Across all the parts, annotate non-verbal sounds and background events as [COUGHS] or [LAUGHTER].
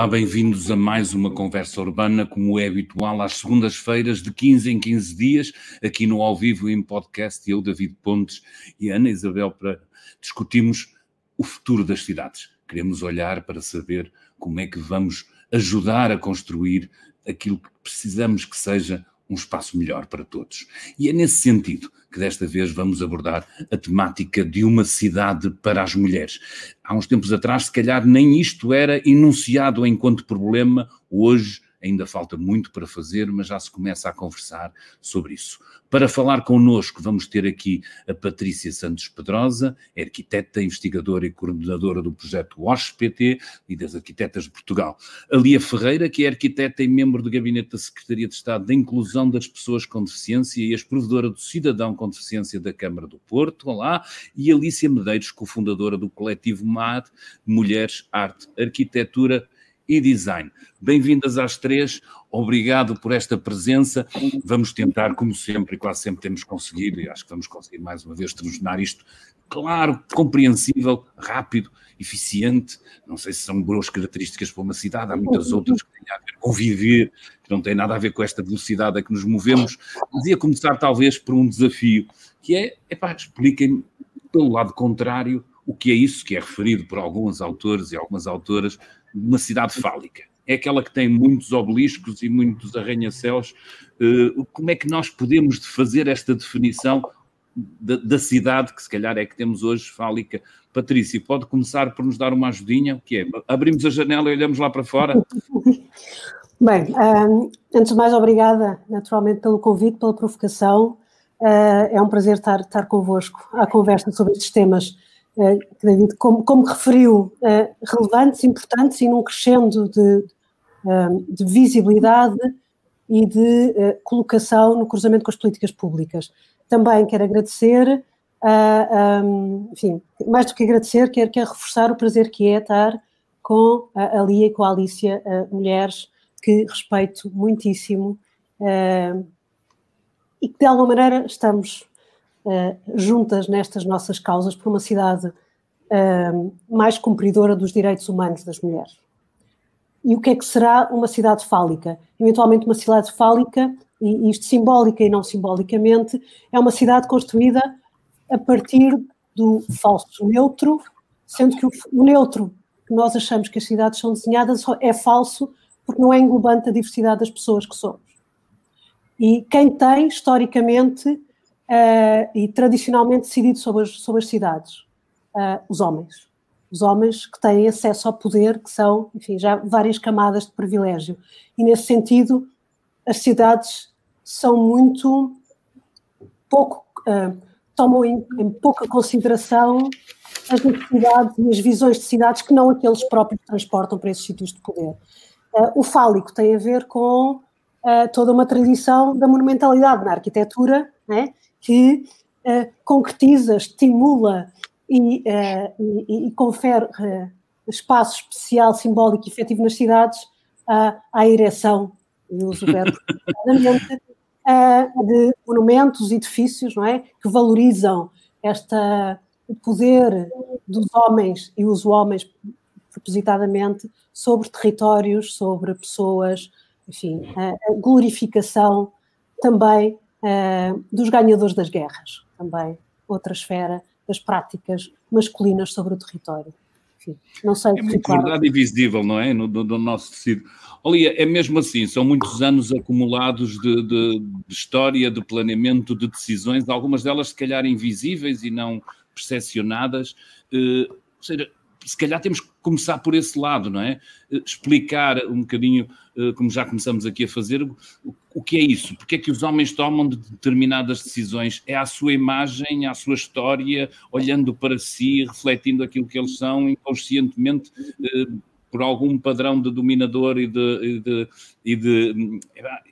Olá, bem-vindos a mais uma conversa urbana, como é habitual, às segundas-feiras, de 15 em 15 dias, aqui no Ao Vivo em podcast, eu, David Pontes e Ana Isabel, para discutirmos o futuro das cidades. Queremos olhar para saber como é que vamos ajudar a construir aquilo que precisamos que seja um espaço melhor para todos. E é nesse sentido que desta vez vamos abordar a temática de uma cidade para as mulheres. Há uns tempos atrás, se calhar, nem isto era enunciado enquanto problema, hoje ainda falta muito para fazer, mas já se começa a conversar sobre isso. Para falar connosco, vamos ter aqui a Patrícia Santos Pedrosa, é arquiteta, investigadora e coordenadora do projeto WASH-PT e das Arquitetas de Portugal. A Lia Ferreira, que é arquiteta e membro do Gabinete da Secretaria de Estado da Inclusão das Pessoas com Deficiência e ex-provedora do Cidadão com Deficiência da Câmara do Porto, olá, e Alícia Medeiros, cofundadora do coletivo MAD, Mulheres, Arte, Arquitetura e Design. Bem-vindas às três, obrigado por esta presença. Vamos tentar, como sempre, e quase sempre temos conseguido, e acho que vamos conseguir mais uma vez tornar isto claro, compreensível, rápido, eficiente. Não sei se são boas características para uma cidade, há muitas outras que têm a ver com viver, que não têm nada a ver com esta velocidade a que nos movemos. Mas ia começar talvez por um desafio, que é, epá, expliquem pelo lado contrário o que é isso que é referido por alguns autores e algumas autoras uma cidade fálica. É aquela que tem muitos obeliscos e muitos arranha-céus. Uh, como é que nós podemos fazer esta definição da, da, cidade, que se calhar é que temos hoje, fálica? Patrícia, pode começar por nos dar uma ajudinha? O que é? Abrimos a janela e olhamos lá para fora? [LAUGHS] Bem, um, antes de mais, obrigada naturalmente pelo convite, pela provocação. Uh, é um prazer estar, estar convosco à conversa sobre estes temas eh, David, como, como referiu, eh, relevantes, importantes e num crescendo de, eh, de visibilidade e de colocação no cruzamento com as políticas públicas. Também quero agradecer, enfim, mais do que agradecer, quero, quero reforçar o prazer que é estar com a Lia e com a Alicia, mulheres que respeito muitíssimo e que de alguma maneira estamos juntas nestas nossas causas por uma cidade uh, mais cumpridora dos direitos humanos das mulheres. E o que é que será uma cidade fálica? Eventualmente, uma cidade fálica, e isto simbólica e não simbolicamente, é uma cidade construída a partir do falso neutro, sendo que o, o neutro que nós achamos que as cidades são desenhadas é falso porque não é englobante a diversidade das pessoas que somos. E quem tem, historicamente, uh, e tradicionalmente decidido sobre as, sobre as cidades? Uh, os homens. Os homens que têm acesso ao poder, que são, enfim, já várias camadas de privilégio. E nesse sentido, as cidades são muito pouco, uh, tomam em, em, pouca consideração as necessidades e as visões de cidades que não aqueles próprios transportam para esses sítios de poder. Uh, o fálico tem a ver com uh, toda uma tradição da monumentalidade na arquitetura, né? Que uh, concretiza, estimula e, uh, e, e confere uh, espaço especial, simbólico e efetivo nas cidades à ereção, e uso o verbo [LAUGHS] de monumentos, edifícios, não é? Que valorizam esta, o poder dos homens e os homens propositadamente sobre territórios, sobre pessoas, enfim, a glorificação também uh, dos ganhadores das guerras, também outra esfera das práticas masculinas sobre o território. Enfim, não sei é muito claro. verdade e visível, não é? No, nosso tecido. Olha, é mesmo assim, são muitos anos acumulados de, de, de, história, de planeamento, de decisões, algumas delas se calhar invisíveis e não percepcionadas. Uh, ou seja, se calhar temos que começar por esse lado, não é? Eh, explicar um bocadinho, eh, como já começamos aqui a fazer, o que é isso? Porque é que os homens tomam determinadas decisões? É a sua imagem, a sua história, olhando para si, refletindo aquilo que eles são inconscientemente eh, por algum padrão de dominador e de, e de, e de,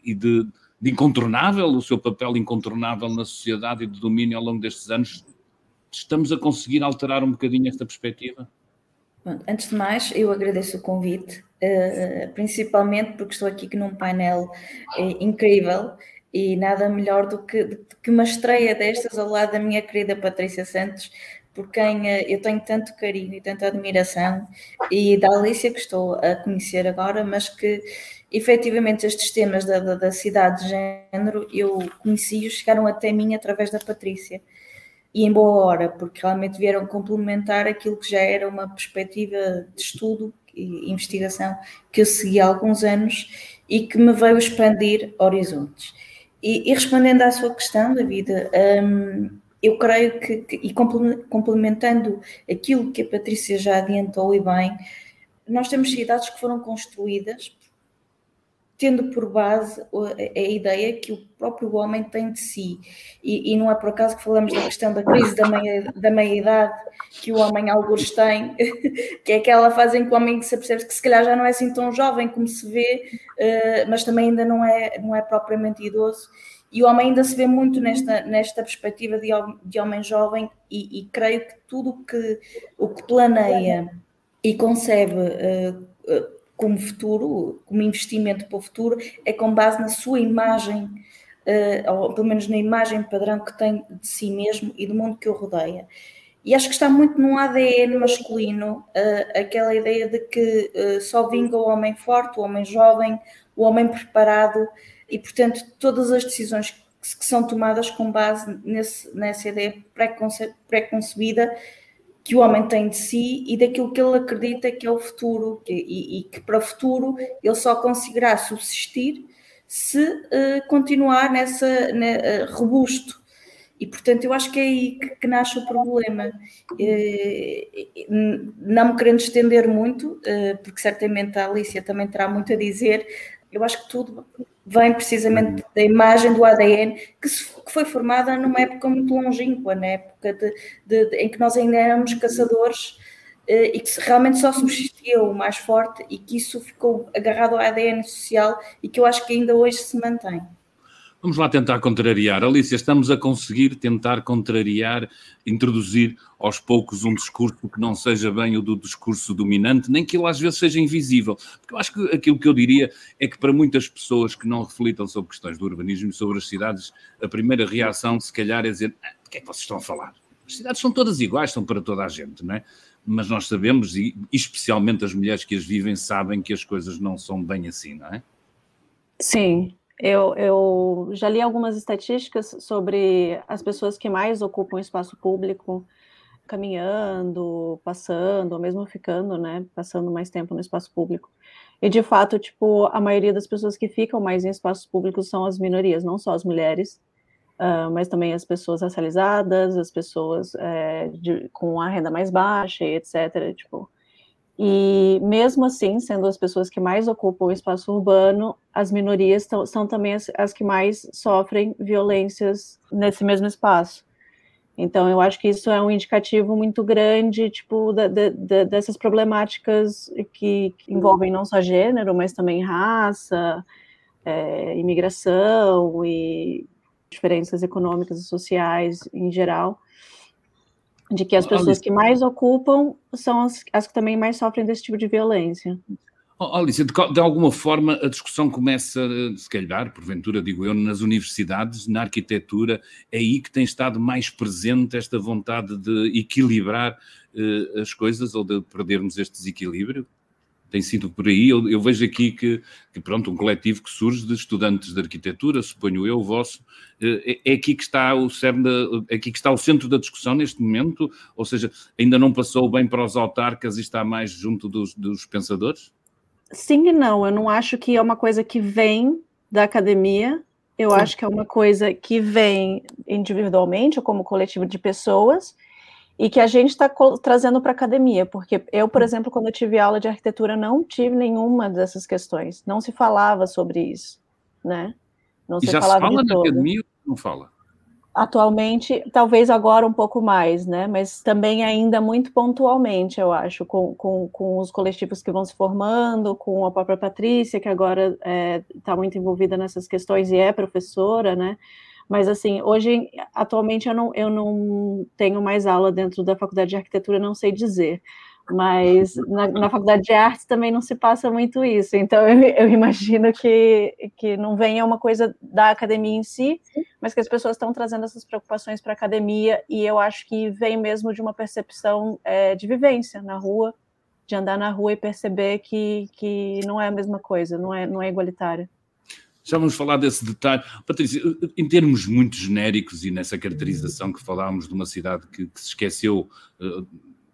e de, de incontornável, o seu papel incontornável na sociedade e de domínio ao longo destes anos. Estamos a conseguir alterar um bocadinho esta perspectiva? Antes de mais, eu agradeço o convite, uh, principalmente porque estou aqui num painel uh, incrível e nada melhor do que, que uma estreia destas ao lado da minha querida Patrícia Santos, por quem eh, eu tenho tanto carinho e tanta admiração, e da Alicia, que estou a conhecer agora, mas que efetivamente estes temas da, da, da cidade de género eu conheci-os, chegaram até mim através da Patrícia. E em boa hora, porque realmente vieram complementar aquilo que já era uma perspectiva de estudo e investigação que eu segui há alguns anos e que me veio expandir horizontes. E, e respondendo à sua questão, David, um, eu creio que, que, e complementando aquilo que a Patrícia já adiantou e bem, nós temos cidades que foram construídas tendo por base a, ideia que o próprio homem tem de si. E, e, não é por acaso que falamos da questão da crise da meia, da meia-idade que o homem alguns tem, [LAUGHS] que é aquela fase em que o homem se percebe que se calhar já não é assim tão jovem como se vê, uh, mas também ainda não é, não é propriamente idoso. E o homem ainda se vê muito nesta, nesta perspectiva de, de homem jovem, e, e creio que tudo que, o que planeia e concebe uh, uh, como futuro, como investimento para o futuro, é com base na sua imagem, uh, ou pelo menos na imagem padrão que tem de si mesmo e do mundo que o rodeia. E acho que está muito no ADN masculino uh, aquela ideia de que uh, só vinga o homem forte, o homem jovem, o homem preparado, e portanto todas as decisões que, são tomadas com base nesse, nessa ideia pré-concebida que o homem tem de si e daquilo que ele acredita que é o futuro e, e que para o futuro ele só conseguirá subsistir se uh, continuar nessa uh, robusto. E portanto eu acho que é aí que, que nasce o problema. Uh, não me querendo estender muito, porque certamente a Alicia também terá muito a dizer, eu acho que tudo vem precisamente da imagem do ADN que, se, que foi formada numa época muito longínqua, na época de, de, de, em que nós ainda éramos caçadores eh, e que realmente só subsistia o mais forte e que isso ficou agarrado ao ADN social e que eu acho que ainda hoje se mantém. Vamos lá tentar contrariar. Alicia, estamos a conseguir tentar contrariar, introduzir aos poucos um discurso que não seja bem o do discurso dominante, nem que ele às vezes seja invisível. Porque eu acho que aquilo que eu diria é que para muitas pessoas que não reflitam sobre questões do urbanismo e sobre as cidades, a primeira reação, se calhar, é dizer: ah, o que é que vocês estão a falar? As cidades são todas iguais, são para toda a gente, não é? Mas nós sabemos, e especialmente as mulheres que as vivem, sabem que as coisas não são bem assim, não é? Sim, eu, eu, já li algumas estatísticas sobre as pessoas que mais ocupam espaço público, caminhando, passando, ou mesmo ficando, né, passando mais tempo no espaço público. E de fato, tipo, a maioria das pessoas que ficam mais em espaços públicos são as minorias, não só as mulheres, uh, mas também as pessoas racializadas, as pessoas é, de, com a renda mais baixa, etc. Tipo, e mesmo assim, sendo as pessoas que mais ocupam o espaço urbano, as minorias tão, são também as, as, que mais sofrem violências nesse mesmo espaço. Então, eu acho que isso é um indicativo muito grande, tipo, da, da, dessas problemáticas que, que, envolvem não só gênero, mas também raça, é, imigração e diferenças econômicas e sociais em geral de que as pessoas que mais ocupam são as, as que também mais sofrem desse tipo de violência. Oh, Alice, de, de, alguma forma a discussão começa, se calhar, porventura, digo eu, nas universidades, na arquitetura, é aí que tem estado mais presente esta vontade de equilibrar uh, as coisas ou de perdermos este desequilíbrio? Tem sido por aí. Eu, eu vejo aqui que, que, pronto, um coletivo que surge de estudantes de arquitetura, suponho eu, o vosso, eh, é, é aqui que está o cerne, é aqui que está o centro da discussão neste momento, ou seja, ainda não passou bem para os autarcas e está mais junto dos, dos pensadores? Sim e não, eu não acho que é uma coisa que vem da academia, eu Sim. acho que é uma coisa que vem individualmente ou como coletivo de pessoas, e que a gente está trazendo para a academia, porque eu, por hum. exemplo, quando eu tive aula de arquitetura, não tive nenhuma dessas questões, não se falava sobre isso, né? Não e se já falava se fala na academia ou não fala? Atualmente, talvez agora um pouco mais, né? Mas também ainda muito pontualmente, eu acho, com, com, com os coletivos que vão se formando, com a própria Patrícia, que agora está é, tá muito envolvida nessas questões e é professora, né? Mas, assim, hoje, atualmente, eu não, eu não tenho mais aula dentro da faculdade de arquitetura, não sei dizer. Mas na, na faculdade de artes também não se passa muito isso. Então, eu, eu imagino que, que não venha uma coisa da academia em si, mas que as pessoas estão trazendo essas preocupações para a academia e eu acho que vem mesmo de uma percepção é, de vivência na rua, de andar na rua e perceber que, que não é a mesma coisa, não é, não é igualitário. Já vamos falar desse detalhe. Patrícia, em termos muito genéricos e nessa caracterização que falámos de uma cidade que, que se esqueceu uh,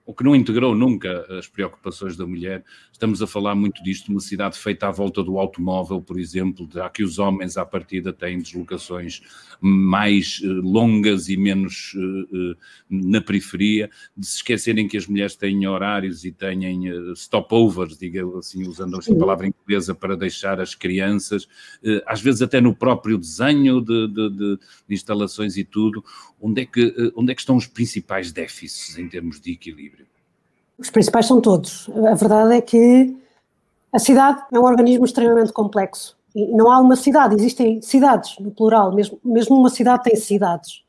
ou que não integrou nunca as preocupações da mulher. Estamos a falar muito disto, uma cidade feita à volta do automóvel, por exemplo, já que os homens à partida têm deslocações mais uh, longas e menos uh, uh, na periferia, de se esquecerem que as mulheres têm horários e têm stopovers, digamos assim, usando esta palavra inglesa, para deixar as crianças, às vezes até no próprio desenho de, de, de, instalações e tudo, onde é, que, onde é que estão os principais déficits em termos de equilíbrio? Os principais são todos. A verdade é que a cidade é um organismo extremamente complexo. E não há uma cidade, existem cidades, no plural, mesmo, mesmo uma cidade tem cidades.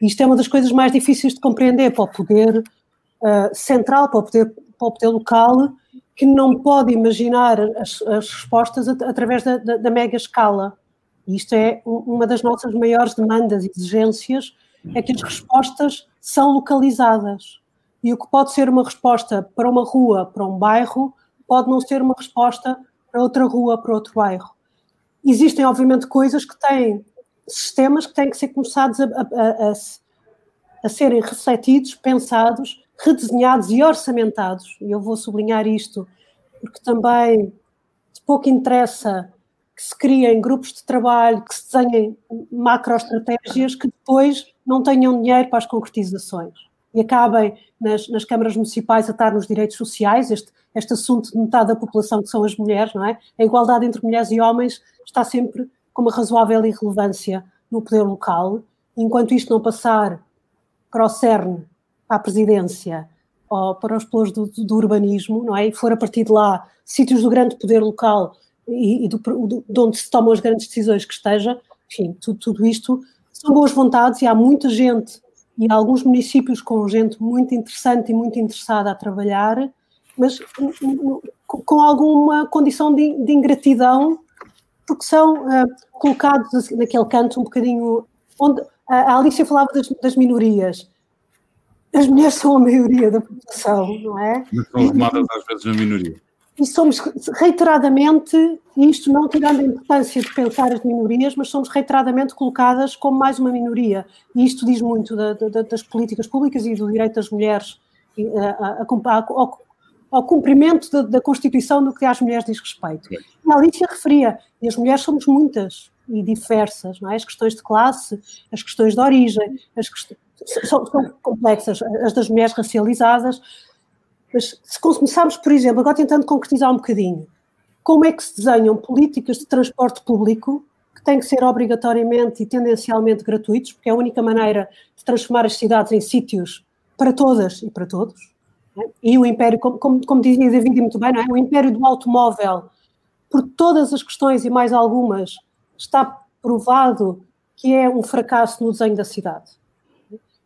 E isto é uma das coisas mais difíceis de compreender para o poder uh, central, para o poder, para o poder local, que não pode imaginar as, as respostas através da, da, da, mega escala. E isto é uma das nossas maiores demandas e exigências, é que as respostas são localizadas. E o que pode ser uma resposta para uma rua, para um bairro, pode não ser uma resposta para outra rua, para outro bairro. Existem, obviamente, coisas que têm sistemas que têm que ser começados a, a, a, a serem refletidos, pensados, redesenhados e orçamentados. E eu vou sublinhar isto, porque também pouco interessa que se criem grupos de trabalho, que se desenhem macroestratégias que depois não tenham dinheiro para as concretizações e acabem nas, nas, câmaras municipais a estar nos direitos sociais, este, este assunto de metade da população que são as mulheres, não é? A igualdade entre mulheres e homens está sempre com uma razoável irrelevância no poder local, enquanto isto não passar para o CERN, para a presidência, ou para os pelos do, do, urbanismo, não é? E for a partir de lá sítios do grande poder local e, e do, do, de onde se tomam as grandes decisões que esteja, enfim, tudo, tudo isto são boas vontades e há muita gente e alguns municípios com gente muito interessante e muito interessada a trabalhar, mas com alguma condição de, de ingratidão, porque são uh, colocados assim, naquele canto um bocadinho. onde A Alicia falava das, das, minorias. As mulheres são a maioria da população, não é? Mas são tomadas às vezes na minoria e somos reiteradamente, isto não tirando a importância de pensar as minorias, mas somos reiteradamente colocadas como mais uma minoria. E isto diz muito da, da, das políticas públicas e do direito das mulheres a, a, a, ao, ao, cumprimento da, da, Constituição no que às mulheres diz respeito. E a Alicia referia, e as mulheres somos muitas e diversas, é? As questões de classe, as questões de origem, as questões, são, são complexas, as das mulheres racializadas, mas se começarmos, por exemplo, agora tentando concretizar um bocadinho, como é que se desenham políticas de transporte público que têm que ser obrigatoriamente e tendencialmente gratuitos, porque é a única maneira de transformar as cidades em sítios para todas e para todos. É? E o império, como, como, como dizia David muito bem, é? o império do automóvel, por todas as questões e mais algumas, está provado que é um fracasso no desenho da cidade.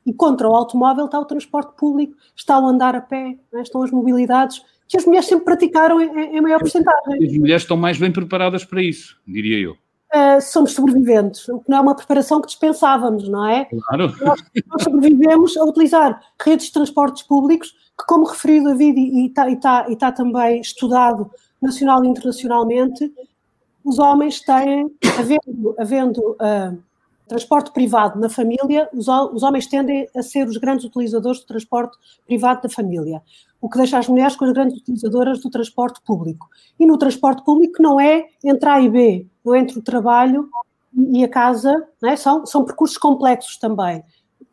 E contra o automóvel está o transporte público, está o andar a pé, né? estão as mobilidades que as mulheres sempre praticaram em, em maior porcentagem. As mulheres estão mais bem preparadas para isso, diria eu. Uh, somos sobreviventes, o que não é uma preparação que dispensávamos, não é? Claro. Nós, nós sobrevivemos a utilizar redes de transportes públicos que, como referiu David e está tá, tá também estudado nacional e internacionalmente, os homens têm, havendo, havendo uh, transporte privado na família, os, os homens tendem a ser os grandes utilizadores do transporte privado da família, o que deixa as mulheres com as grandes utilizadoras do transporte público. E no transporte público não é entre A e B, não é entre o trabalho e a casa, é? são, são percursos complexos também.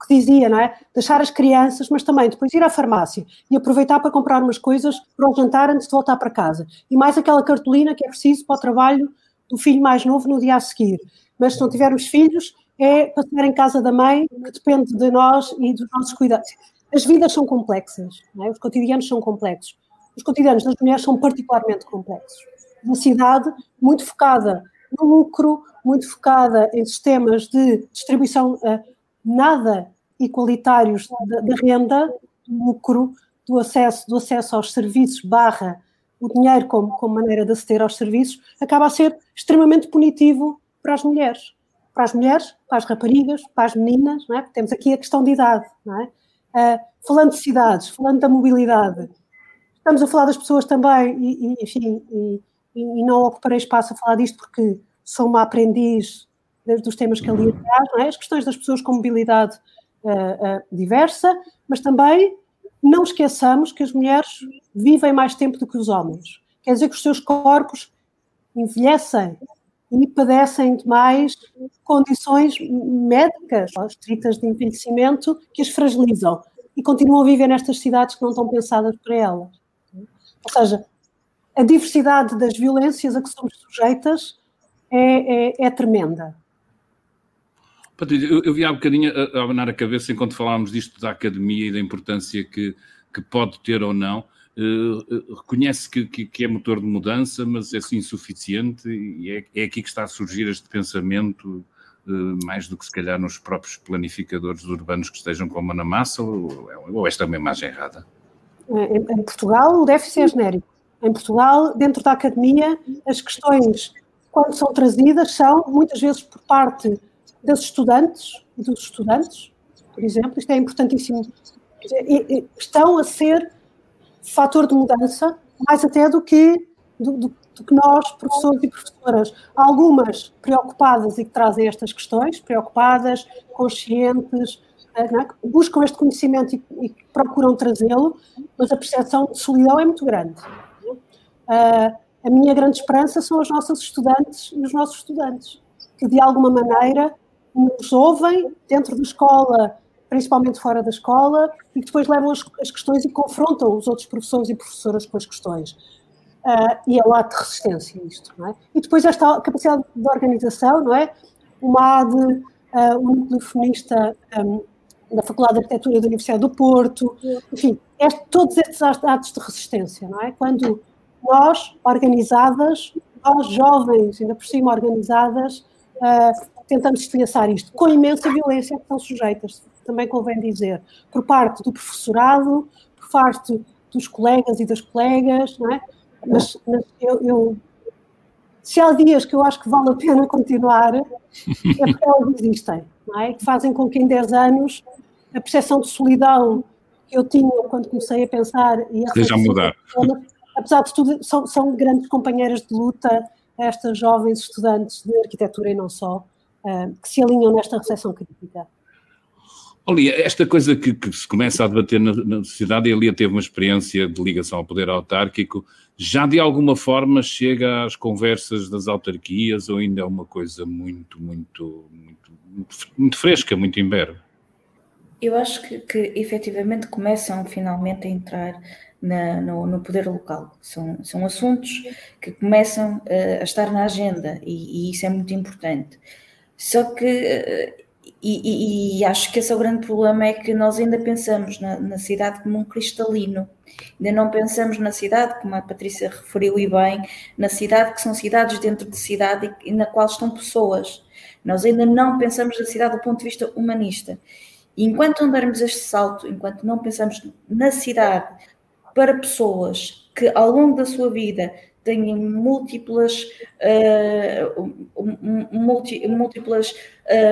Que dizia, não é? Deixar as crianças, mas também depois ir à farmácia e aproveitar para comprar umas coisas para o jantar antes de voltar para casa. E mais aquela cartolina que é preciso para o trabalho do filho mais novo no dia a seguir. Mas se não tivermos filhos, é passar em casa da mãe, que depende de nós e dos nossos cuidados. As vidas são complexas, é? os cotidianos são complexos. Os cotidianos das mulheres são particularmente complexos. Uma cidade muito focada no lucro, muito focada em sistemas de distribuição uh, nada igualitários da, da renda, do lucro, do acesso, do acesso aos serviços, barra o dinheiro como, como maneira de aceder aos serviços, acaba a ser extremamente punitivo para as mulheres para as mulheres, para as raparigas, para as meninas, não é? Porque temos aqui a questão de idade, não é? Uh, falando de cidades, falando da mobilidade, estamos a falar das pessoas também, e, e enfim, e, e, não ocuparei espaço a falar disto porque sou uma aprendiz dos temas que ali atrás, não é? As questões das pessoas com mobilidade uh, uh, diversa, mas também não esqueçamos que as mulheres vivem mais tempo do que os homens. Quer dizer que os seus corpos envelhecem e padecem de mais condições médicas, estritas de envelhecimento, que as fragilizam e continuam a viver nestas cidades que não estão pensadas para elas. Ou seja, a diversidade das violências a que somos sujeitas é, é, é tremenda. Patrícia, eu, eu vi há um bocadinho a, a abanar a cabeça enquanto falávamos disto da academia e da importância que, que pode ter ou não. Uh, reconhece que, que, que, é motor de mudança, mas é insuficiente e é, é aqui que está a surgir este pensamento, uh, mais do que se calhar nos próprios planificadores urbanos que estejam com a mão na massa, ou, ou esta é uma imagem errada? Em, em Portugal, o déficit é genérico. Em Portugal, dentro da academia, as questões, quando são trazidas, são muitas vezes por parte das estudantes dos estudantes, por exemplo, isto é importantíssimo, estão a ser fator de mudança, mais até do que, do, do, do, que nós, professores e professoras. Algumas preocupadas e que trazem estas questões, preocupadas, conscientes, eh, é? buscam este conhecimento e, e procuram trazê-lo, mas a percepção de solidão é muito grande. Uh, a minha grande esperança são as nossas estudantes e os nossos estudantes, que de alguma maneira nos ouvem dentro da escola, principalmente fora da escola, e que depois levam as, as questões e confrontam os outros professores e professoras com as questões. Uh, e é o ato de resistência isto, não é? E depois esta capacidade de organização, não é? Uma AD, uh, um núcleo um, da Faculdade de Arquitetura da Universidade do Porto, enfim, este, todos estes atos de resistência, não é? Quando nós, organizadas, nós jovens, ainda por cima organizadas, uh, tentamos estilhaçar isto, com imensa violência que estão sujeitas, também convém dizer, por parte do professorado, por parte dos colegas e das colegas, não é? Mas, mas eu, eu, se há dias que eu acho que vale a pena continuar, é porque elas existem, não é? Que fazem com que em 10 anos a percepção de solidão que eu tinha quando comecei a pensar e a Seja a mudar. Apesar de tudo, são, são grandes companheiras de luta estas jovens estudantes de arquitetura e não só, eh, que se alinham nesta recepção crítica. Olha, esta coisa que, que, se começa a debater na, na sociedade, e a Lia teve uma experiência de ligação ao poder autárquico, já de alguma forma chega às conversas das autarquias ou ainda é uma coisa muito, muito, muito, muito, muito fresca, muito imberbe? Eu acho que, que efetivamente começam finalmente a entrar na, no, no, poder local. São, são assuntos que começam uh, a estar na agenda e, e, isso é muito importante. Só que, eh, e, e, acho que esse é o grande problema, é que nós ainda pensamos na, na, cidade como um cristalino, ainda não pensamos na cidade, como a Patrícia referiu e bem, na cidade que são cidades dentro de cidade e, e na qual estão pessoas. Nós ainda não pensamos na cidade do ponto de vista humanista. E enquanto não dermos este salto, enquanto não pensamos na cidade para pessoas que ao longo da sua vida têm múltiplas, uh, múltiplas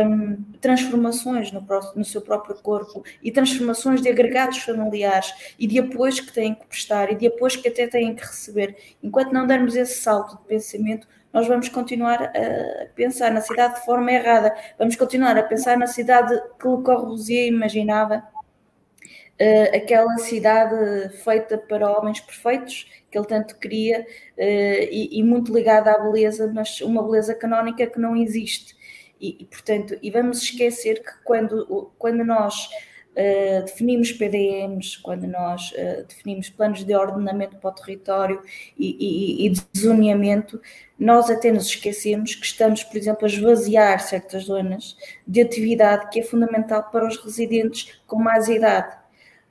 um, transformações no, no, seu próprio corpo e transformações de agregados familiares e de apoios que têm que prestar e de apoios que até têm que receber. Enquanto não dermos esse salto de pensamento, nós vamos continuar a pensar na cidade de forma errada, vamos continuar a pensar na cidade que Le Corbusier imaginava uh, aquela cidade feita para homens perfeitos que ele tanto queria uh, e, e, muito ligada à beleza, mas uma beleza canónica que não existe. E, e portanto, e vamos esquecer que quando, quando nós Uh, definimos PDMs, quando nós uh, definimos planos de ordenamento para o território e, e, e nós até nos esquecemos que estamos, por exemplo, a esvaziar certas zonas de atividade que é fundamental para os residentes com mais idade.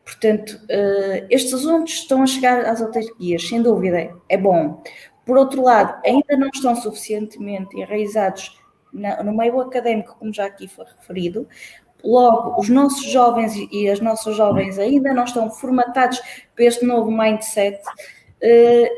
Portanto, uh, estes assuntos estão a chegar às autarquias, sem dúvida, é bom. Por outro lado, ainda não estão suficientemente enraizados no meio académico, como já aqui foi referido. Logo, os nossos jovens e as nossas jovens ainda não estão formatados para este novo mindset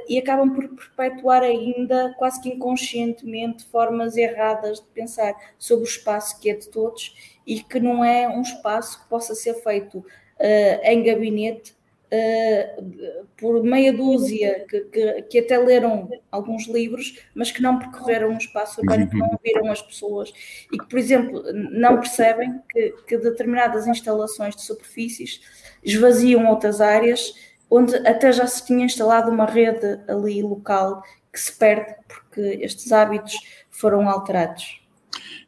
e acabam por perpetuar ainda, quase que inconscientemente, formas erradas de pensar sobre o espaço que é de todos e que não é um espaço que possa ser feito em gabinete Uh, por meia dúzia que, que, que, até leram alguns livros, mas que não percorreram um espaço urbano, que não ouviram as pessoas e que, por exemplo, não percebem que, que determinadas instalações de superfícies esvaziam outras áreas onde até já se tinha instalado uma rede ali local que se perde porque estes hábitos foram alterados.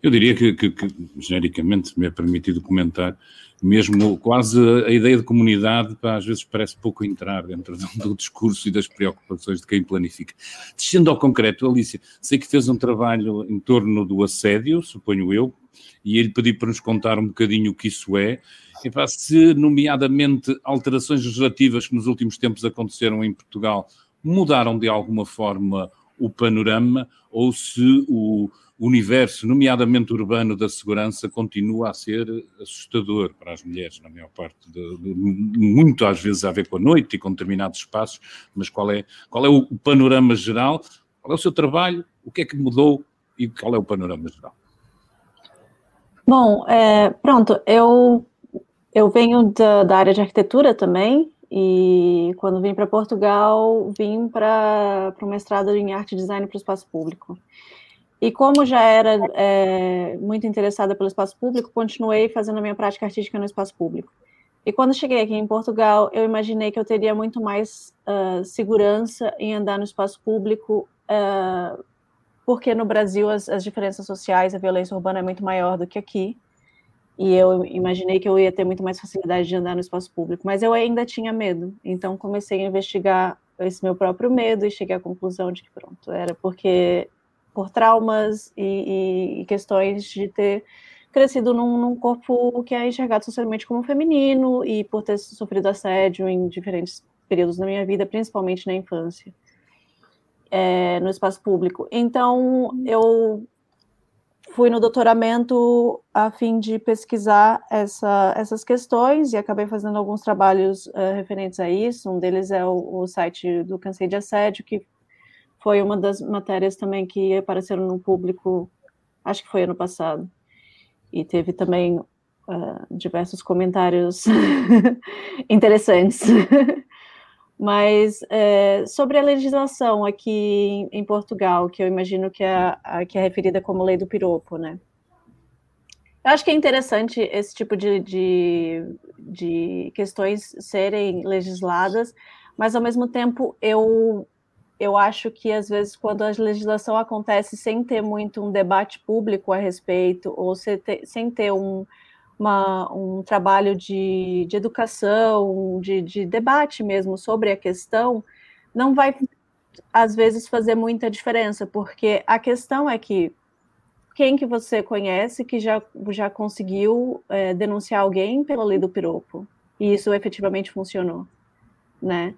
Eu diria que, que, que genericamente, me é permitido comentar, mesmo quase a ideia de comunidade, pá, às vezes parece pouco entrar dentro do, do, discurso e das preocupações de quem planifica. Descendo ao concreto, Alicia, sei que fez um trabalho em torno do assédio, suponho eu, e ele pediu para nos contar um bocadinho o que isso é, e pá, se, nomeadamente, alterações legislativas que nos últimos tempos aconteceram em Portugal mudaram de alguma forma o panorama, ou se o universo, nomeadamente urbano, da segurança continua a ser assustador para as mulheres, na maior parte, de, de, muito às vezes a ver com a noite e com determinados espaços, mas qual é, qual é o panorama geral, qual é o seu trabalho, o que é que mudou e qual é o panorama geral? Bom, é, pronto, eu, eu venho da, da área de arquitetura também, e quando vim para Portugal, vim para o mestrado em arte e design para o espaço público. E como já era é, muito interessada pelo espaço público, continuei fazendo a minha prática artística no espaço público. E quando cheguei aqui em Portugal, eu imaginei que eu teria muito mais uh, segurança em andar no espaço público, uh, porque no Brasil as, as, diferenças sociais, a violência urbana é muito maior do que aqui. E eu imaginei que eu ia ter muito mais facilidade de andar no espaço público, mas eu ainda tinha medo. Então comecei a investigar esse meu próprio medo e cheguei à conclusão de que pronto, era porque por traumas e, e, questões de ter crescido num, num, corpo que é enxergado socialmente como feminino e por ter sofrido assédio em diferentes períodos da minha vida, principalmente na infância, é, no espaço público. Então, eu fui no doutoramento a fim de pesquisar essa, essas questões e acabei fazendo alguns trabalhos uh, referentes a isso. Um deles é o, o site do Cansei de Assédio, que foi uma das matérias também que apareceram no público, acho que foi ano passado. E teve também uh, diversos comentários [LAUGHS] interessantes. [LAUGHS] Mas é, sobre a legislação aqui em, Portugal, que eu imagino que é, a, que é referida como lei do piropo, né? Eu acho que é interessante esse tipo de, de, de questões serem legisladas, mas ao mesmo tempo eu eu acho que às vezes quando a legislação acontece sem ter muito um debate público a respeito, ou sem ter, sem ter um, uma, um trabalho de, de educação, de, de debate mesmo sobre a questão, não vai às vezes fazer muita diferença, porque a questão é que quem que você conhece que já, já conseguiu é, denunciar alguém pela lei do piropo, e isso efetivamente funcionou, né?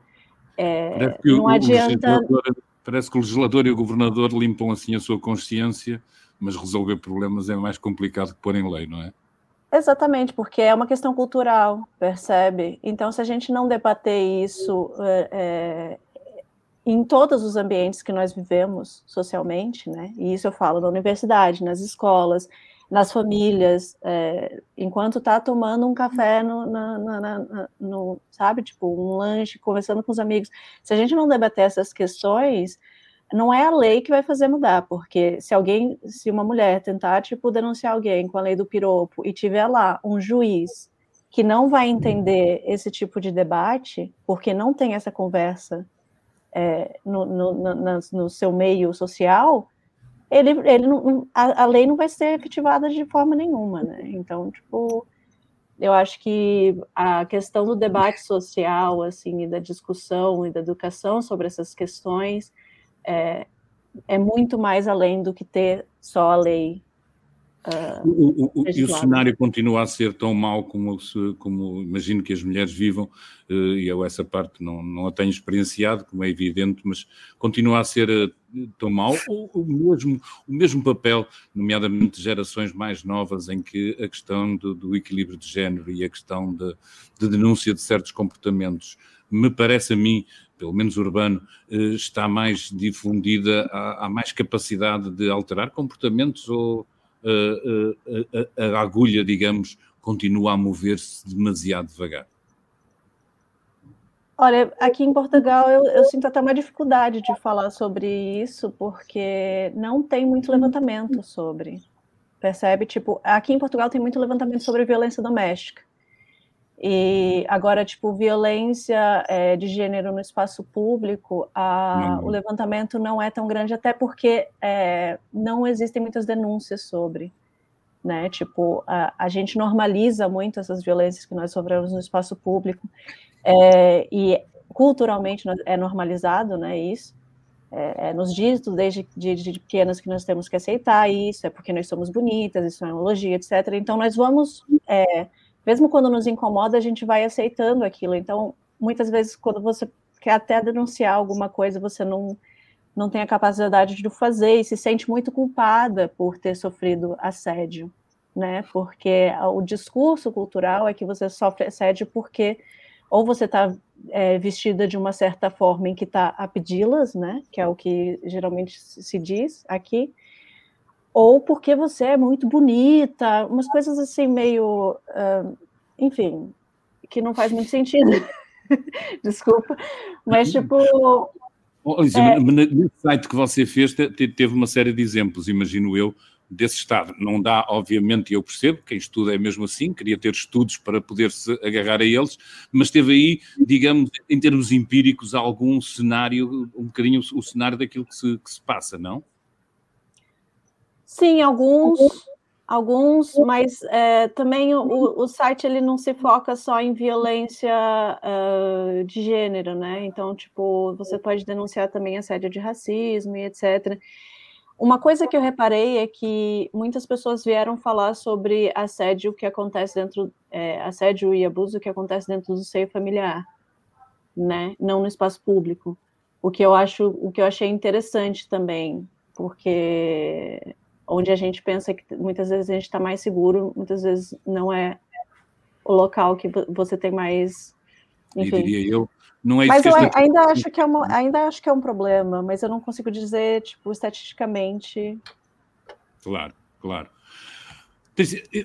É, não adianta. Parece que o legislador e o governador limpam assim a sua consciência, mas resolver problemas é mais complicado que pôr em lei, não é? Exatamente, porque é uma questão cultural, percebe? Então, se a gente não debater isso é, é, em todos os ambientes que nós vivemos socialmente, né? E isso eu falo na universidade, nas escolas, nas famílias, é, enquanto está tomando um café no, na, na, na, no, sabe, tipo, um lanche, conversando com os amigos. Se a gente não debater essas questões, não é a lei que vai fazer mudar, porque se alguém, se uma mulher tentar, tipo, denunciar alguém com a lei do piropo e tiver lá um juiz que não vai entender esse tipo de debate, porque não tem essa conversa é, no, no, no, no seu meio social, ele, ele não, a, a, lei não vai ser efetivada de forma nenhuma, né? Então, tipo, eu acho que a questão do debate social, assim, e da discussão e da educação sobre essas questões é, é muito mais além do que ter só a lei Uh, o, o, e o cenário continua a ser tão mau como, se, como imagino que as mulheres vivam, uh, e eu essa parte não, não a tenho experienciado, como é evidente, mas continua a ser uh, tão mau, o, o, mesmo, o mesmo papel, nomeadamente gerações mais novas, em que a questão do, do equilíbrio de género e a questão de, de denúncia de certos comportamentos me parece a mim pelo menos urbano, está mais difundida, há, há mais capacidade de alterar comportamentos ou a, a, a agulha, digamos, continua a mover-se demasiado devagar? Olha, aqui em Portugal eu, eu, sinto até uma dificuldade de falar sobre isso, porque não tem muito levantamento sobre. Percebe? Tipo, aqui em Portugal tem muito levantamento sobre violência doméstica. E agora, tipo, violência é, de gênero no espaço público, a, o levantamento não é tão grande, até porque é, não existem muitas denúncias sobre. Né? Tipo, a, a gente normaliza muito essas violências que nós sofremos no espaço público. É, e culturalmente é normalizado, né, isso. É, é, nos dígitos desde de, de, pequenas que nós temos que aceitar isso, é porque nós somos bonitas, isso é uma elogio, etc. Então, nós vamos, é, mesmo quando nos incomoda, a gente vai aceitando aquilo. Então, muitas vezes, quando você quer até denunciar alguma coisa, você não, não tem a capacidade de fazer e se sente muito culpada por ter sofrido assédio, né? Porque o discurso cultural é que você sofre assédio porque ou você está é, vestida de uma certa forma em que está a pedi-las, né, que é o que geralmente se diz aqui, ou porque você é muito bonita, umas coisas assim meio, uh, enfim, que não faz muito sentido. [LAUGHS] Desculpa, mas tipo. É... No site que você fez teve uma série de exemplos, imagino eu, desse Estado. Não dá, obviamente, eu percebo, quem estuda é mesmo assim, queria ter estudos para poder-se agarrar a eles, mas teve aí, digamos, em termos empíricos, algum cenário, um bocadinho o cenário daquilo que se, que se passa, não? Sim, alguns, alguns, mas é, também o, o, site ele não se foca só em violência uh, de gênero, né? Então, tipo, você pode denunciar também assédio de racismo e etc. Uma coisa que eu reparei é que muitas pessoas vieram falar sobre assédio que acontece dentro, é, assédio e abuso que acontece dentro do seio familiar, né? Não no espaço público. O que eu acho, o que eu achei interessante também, porque onde a gente pensa que muitas vezes a gente está mais seguro, muitas vezes não é o local que você tem mais. Enfim. E diria eu, não é mas eu ainda acho que é uma, ainda acho que é um problema, mas eu não consigo dizer, tipo, estatisticamente. Claro, claro.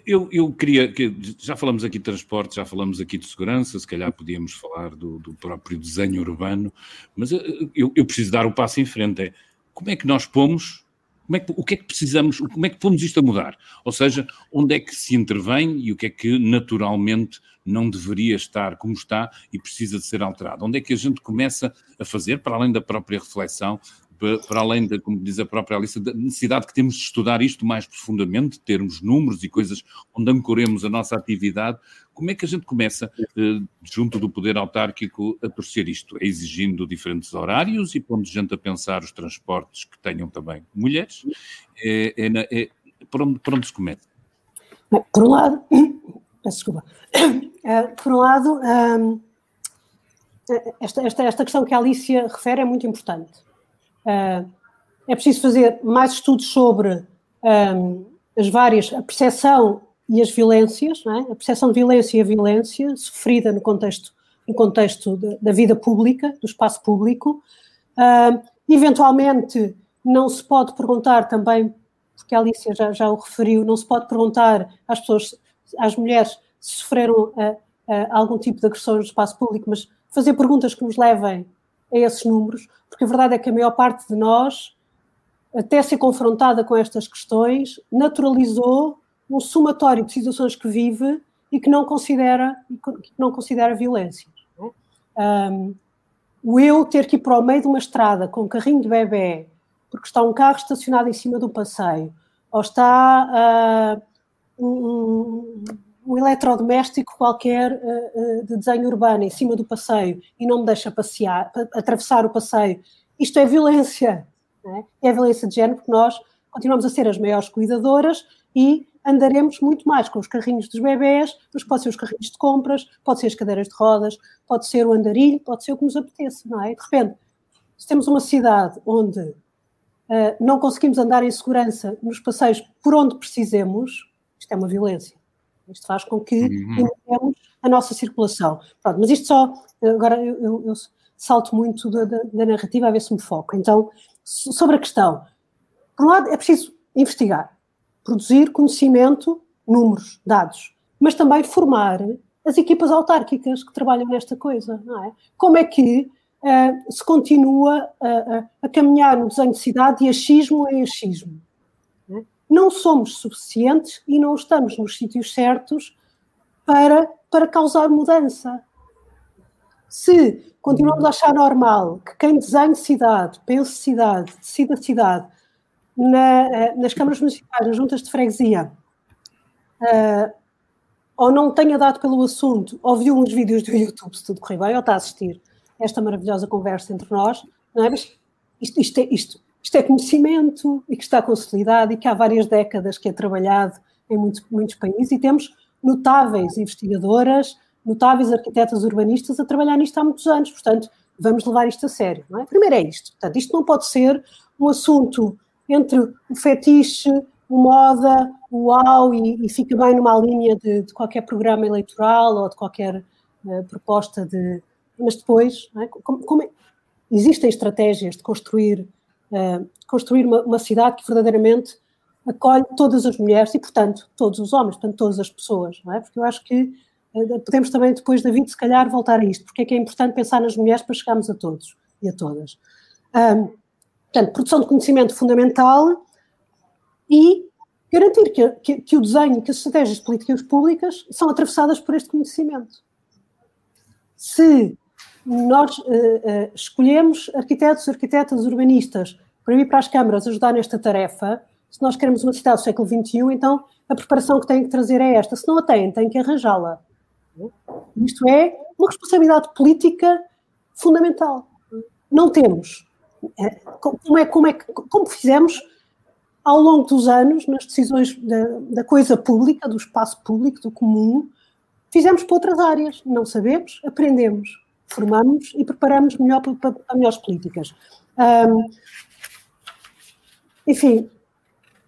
Eu, eu queria que já falamos aqui de transporte, já falamos aqui de segurança, se calhar podíamos falar do, do próprio desenho urbano, mas eu, eu, preciso dar o um passo em frente. É como é que nós pomos como é que, o que é que precisamos, como é que pomos isto a mudar? Ou seja, onde é que se intervém e o que é que naturalmente não deveria estar como está e precisa de ser alterado? Onde é que a gente começa a fazer, para além da própria reflexão, para além da, como diz a própria Alice, da necessidade que temos de estudar isto mais profundamente, termos números e coisas onde ancoremos a nossa atividade, como é que a gente começa, eh, junto do poder autárquico, a torcer isto? É exigindo diferentes horários e pondo gente a pensar os transportes que tenham também mulheres? É, é, é por, onde, por onde se começa? Por um lado, [COUGHS] desculpa, uh, [COUGHS] por um lado, um, esta, esta, esta questão que a Alicia refere é muito importante. Uh, é preciso fazer mais estudos sobre um, as várias, a percepção e as violências, é? a percepção de violência e a violência sofrida no contexto, no contexto da vida pública, do espaço público. Uh, eventualmente, não se pode perguntar também, porque a Alicia já, já o referiu, não se pode perguntar às pessoas, às mulheres, se sofreram uh, uh, algum tipo de agressão no espaço público, mas fazer perguntas que nos levem a esses números, porque a verdade é que a maior parte de nós, até ser confrontada com estas questões, naturalizou um somatório de situações que vive e que não considera, que não considera violência. Um, o eu ter que ir para o meio de uma estrada com um carrinho de bebê, porque está um carro estacionado em cima do passeio, ou está uh, um, um, eletrodoméstico qualquer uh, uh, de desenho urbano em cima do passeio e não me deixa passear, atravessar o passeio, isto é violência. É? é violência de género porque nós continuamos a ser as maiores cuidadoras e andaremos muito mais com os carrinhos dos bebés, mas pode ser os carrinhos de compras, pode ser as cadeiras de rodas, pode ser o andarilho, pode ser o que nos apeteça, não é? De repente, se temos uma cidade onde uh, não conseguimos andar em segurança nos passeios por onde precisemos, isto é uma violência. Isto faz com que uhum. a nossa circulação. Pronto, mas isto só, agora eu, eu, eu salto muito da, da, da narrativa a ver se me foco. Então, sobre a questão, por um lado, é preciso investigar, produzir conhecimento, números, dados, mas também formar as equipas autárquicas que trabalham nesta coisa, não é? Como é que uh, se continua a, a, a, caminhar no desenho de cidade de achismo em achismo? Não, somos suficientes e não estamos nos sítios certos para, para causar mudança. Se continuamos a achar normal que quem desenhe cidade, pense cidade, decida cidade, na, eh, nas câmaras municipais, nas juntas de freguesia, uh, ou não tenha dado pelo assunto, ou viu uns vídeos do YouTube, se tudo correr bem, ou está a assistir esta maravilhosa conversa entre nós, não é? Mas isto, isto, é, isto, isto é conhecimento e que está consolidado e que há várias décadas que é trabalhado em muitos, muitos países e temos notáveis investigadoras, notáveis arquitetas urbanistas a trabalhar nisto há muitos anos, portanto, vamos levar isto a sério, não é? Primeiro é isto, portanto, isto não pode ser um assunto entre o fetiche, o moda, o uau, e, e fica bem numa linha de, de, qualquer programa eleitoral ou de qualquer uh, proposta de. Mas depois, é? como, como é? existem estratégias de construir, uh, construir uma, uma, cidade que verdadeiramente acolhe todas as mulheres e, portanto, todos os homens, portanto, todas as pessoas, não é? Porque eu acho que uh, podemos também, depois da vida, se calhar, voltar a isto, porque é que é importante pensar nas mulheres para chegarmos a todos e a todas. Um, Portanto, produção de conhecimento fundamental e garantir que, que, que o desenho, que as estratégias de políticas públicas são atravessadas por este conhecimento. Se nós uh, escolhemos arquitetos, arquitetas, urbanistas para ir para as câmaras ajudar nesta tarefa, se nós queremos uma cidade do século XXI, então a preparação que têm que trazer é esta. Se não a têm, têm que arranjá-la. Isto é uma responsabilidade política fundamental. Não temos. É, como, é, como, é, como fizemos ao longo dos anos, nas decisões da, da, coisa pública, do espaço público, do comum, fizemos para outras áreas. Não sabemos, aprendemos, formamos e preparamos melhor para, para melhores políticas. Um, enfim,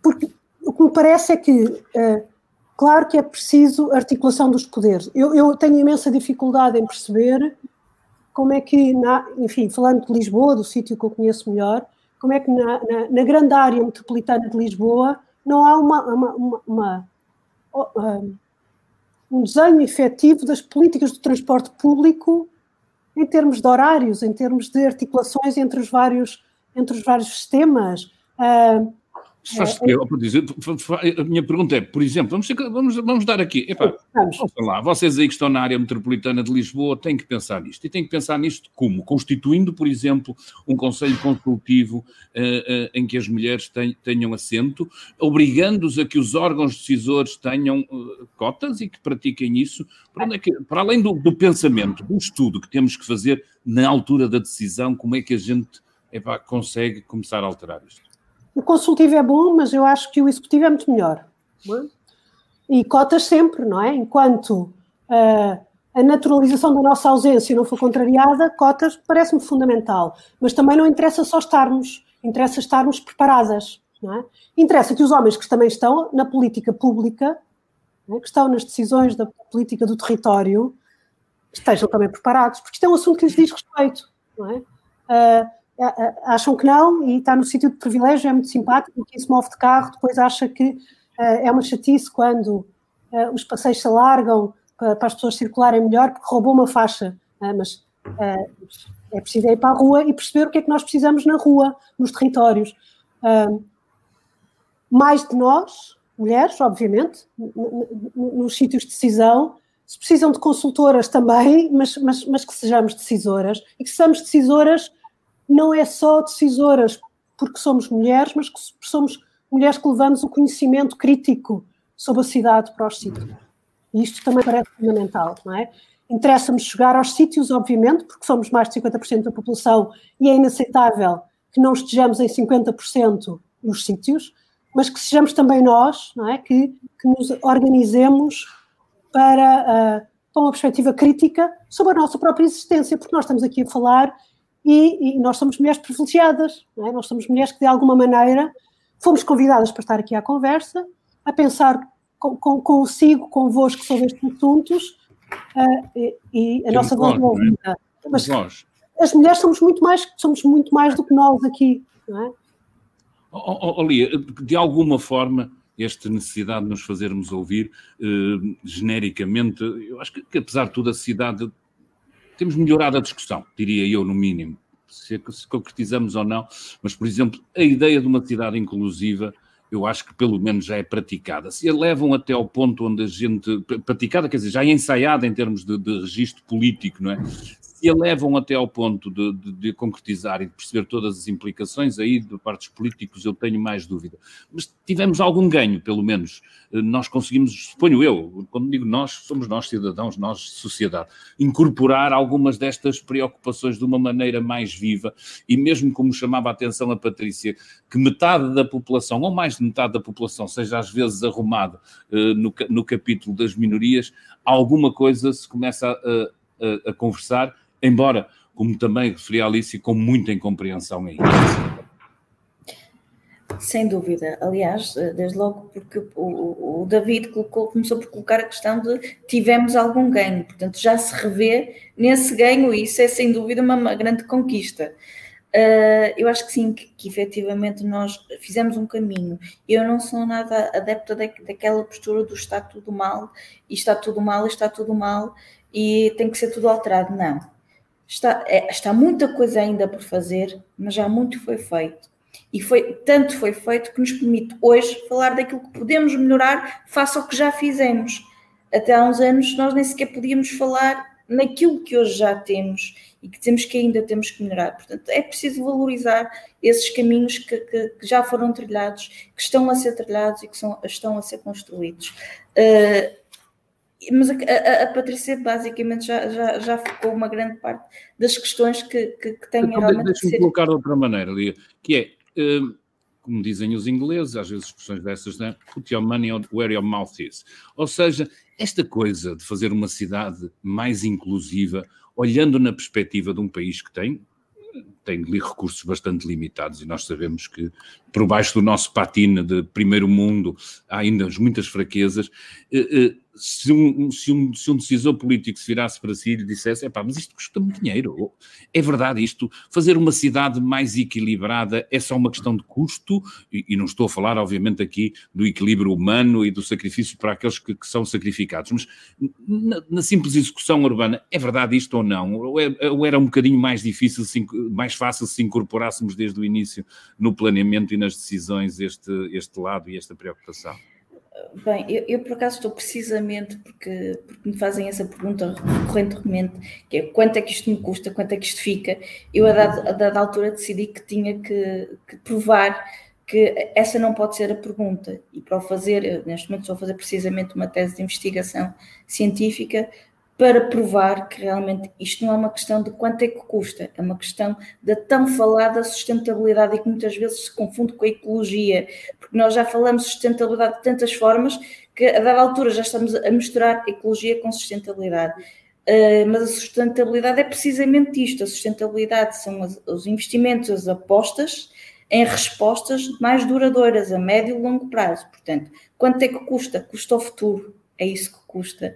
porque o que me parece é que, uh, claro que é preciso articulação dos poderes. Eu, eu tenho imensa dificuldade em perceber como é que, na, enfim, falando de Lisboa, do sítio que eu conheço melhor, como é que na, na, na grande área metropolitana de Lisboa não há uma, uma, uma, uma um desenho efetivo das políticas do transporte público em termos de horários, em termos de articulações entre os vários, entre os vários sistemas. Uh, é, é, a minha pergunta é, por exemplo, vamos, vamos, vamos dar aqui, epá, vamos. lá, vocês aí que estão na área metropolitana de Lisboa têm que pensar nisto, e têm que pensar nisto como? Constituindo, por exemplo, um conselho consultivo uh, uh, em que as mulheres tenham assento, obrigando-os a que os órgãos decisores tenham uh, cotas e que pratiquem isso, para, é que, para além do, do, pensamento, do estudo que temos que fazer na altura da decisão, como é que a gente epá, consegue começar a alterar isto? O consultivo é bom, mas eu acho que o executivo é muito melhor. É? E cotas sempre, não é? Enquanto uh, a naturalização da nossa ausência não for contrariada, cotas parece-me fundamental. Mas também não interessa só estarmos, interessa estarmos preparadas. Não é? Interessa que os homens que também estão na política pública, é? que estão nas decisões da política do território, estejam também preparados, porque isto é um assunto que lhes diz respeito. Não é? Uh, acham que não e está no sítio de privilégio, é muito simpático, quem se move de carro depois acha que uh, é uma chatice quando uh, os passeios se alargam para, para, as pessoas circularem melhor porque roubou uma faixa, uh, mas é preciso ir para a rua e perceber o que é que nós precisamos na rua, nos territórios. mais de nós, mulheres, obviamente, nos sítios de decisão, se precisam de consultoras também, mas, mas, mas que sejamos decisoras e que sejamos decisoras não é só decisoras porque somos mulheres, mas que somos mulheres que levamos o conhecimento crítico sobre a cidade para os sítios. E isto também parece fundamental, não é? Interessa-me chegar aos sítios, obviamente, porque somos mais de 50% da população e é inaceitável que não estejamos em 50% nos sítios, mas que sejamos também nós, não é? Que, que nos organizemos para, uh, para uma perspectiva crítica sobre a nossa própria existência, porque nós estamos aqui a falar e, e nós somos mulheres privilegiadas, é? nós somos mulheres que de alguma maneira fomos convidadas para estar aqui à conversa, a pensar com, com, consigo, convosco sobre estes assuntos uh, e, e, a nossa voz não é ouvida. Mas as mulheres somos muito mais, somos muito mais do que nós aqui, não é? Oh, oh, Lia, de alguma forma, esta necessidade de nos fazermos ouvir eh, genericamente, eu acho que, que, apesar de tudo a cidade temos melhorado a discussão, diria eu, no mínimo, se, se concretizamos ou não, mas, por exemplo, a ideia de uma cidade inclusiva, eu acho que pelo menos já é praticada. Se a levam até ao ponto onde a gente. praticada, quer dizer, já é ensaiada em termos de, de registro político, não é? Se a levam até ao ponto de, de, de, concretizar e de perceber todas as implicações, aí de partes políticos eu tenho mais dúvida. Mas tivemos algum ganho, pelo menos. Eh, nós conseguimos, suponho eu, quando digo nós, somos nós cidadãos, nós sociedade, incorporar algumas destas preocupações de uma maneira mais viva e mesmo como chamava a atenção a Patrícia, que metade da população, ou mais de metade da população, seja às vezes arrumada uh, no, no capítulo das minorias, alguma coisa se começa a, a, a conversar embora, como também referi a Alice, com muita incompreensão ainda. Sem dúvida. Aliás, desde logo porque o, o, David colocou, começou por colocar a questão de tivemos algum ganho, portanto já se revê nesse ganho e isso é sem dúvida uma, uma grande conquista. Uh, eu acho que sim, que, que, efetivamente nós fizemos um caminho. Eu não sou nada adepta da, daquela postura do está tudo mal, e está tudo mal, e está tudo mal, e tem que ser tudo alterado. Não Está, é, está muita coisa ainda por fazer, mas já muito foi feito. E foi, tanto foi feito que nos permite hoje falar daquilo que podemos melhorar face ao que já fizemos. Até há uns anos nós nem sequer podíamos falar naquilo que hoje já temos e que temos que ainda temos que melhorar. Portanto, é preciso valorizar esses caminhos que, que, que já foram trilhados, que estão a ser trilhados e que são, estão a ser construídos. Uh, mas a, a, a, Patrícia basicamente já, já, já focou uma grande parte das questões que, que, que têm então, realmente. Deixa-me ser... colocar de outra maneira, Lia, que é, uh, como dizem os ingleses, às vezes expressões dessas, né? put your money where your mouth is. Ou seja, esta coisa de fazer uma cidade mais inclusiva, olhando na perspectiva de um país que tem tem recursos bastante limitados e nós sabemos que por baixo do nosso patina de primeiro mundo há ainda muitas fraquezas. Uh, uh, se um, se, um, se um decisor político se virasse para si e lhe dissesse: é pá, mas isto custa muito dinheiro. É verdade isto? Fazer uma cidade mais equilibrada é só uma questão de custo? E, e não estou a falar, obviamente, aqui do equilíbrio humano e do sacrifício para aqueles que, que são sacrificados, mas na, na, simples execução urbana, é verdade isto ou não? Ou, é, ou era um bocadinho mais difícil, mais fácil se incorporássemos desde o início no planeamento e nas decisões este, este lado e esta preocupação? Bem, eu, eu, por acaso estou precisamente porque, porque me fazem essa pergunta recorrentemente, que é quanto é que isto me custa, quanto é que isto fica. Eu, a dada, a dada altura, decidi que tinha que, que, provar que essa não pode ser a pergunta. E para o fazer, neste momento estou a fazer precisamente uma tese de investigação científica para provar que realmente isto não é uma questão de quanto é que custa, é uma questão da tão falada sustentabilidade e que muitas vezes se confunde com a ecologia, nós já falamos sustentabilidade de tantas formas que a dada altura já estamos a misturar ecologia com sustentabilidade. Uh, mas a sustentabilidade é precisamente isto: a sustentabilidade são os, os investimentos, as apostas em respostas mais duradouras, a médio e longo prazo. Portanto, quanto é que custa? Custa ao futuro é isso que custa.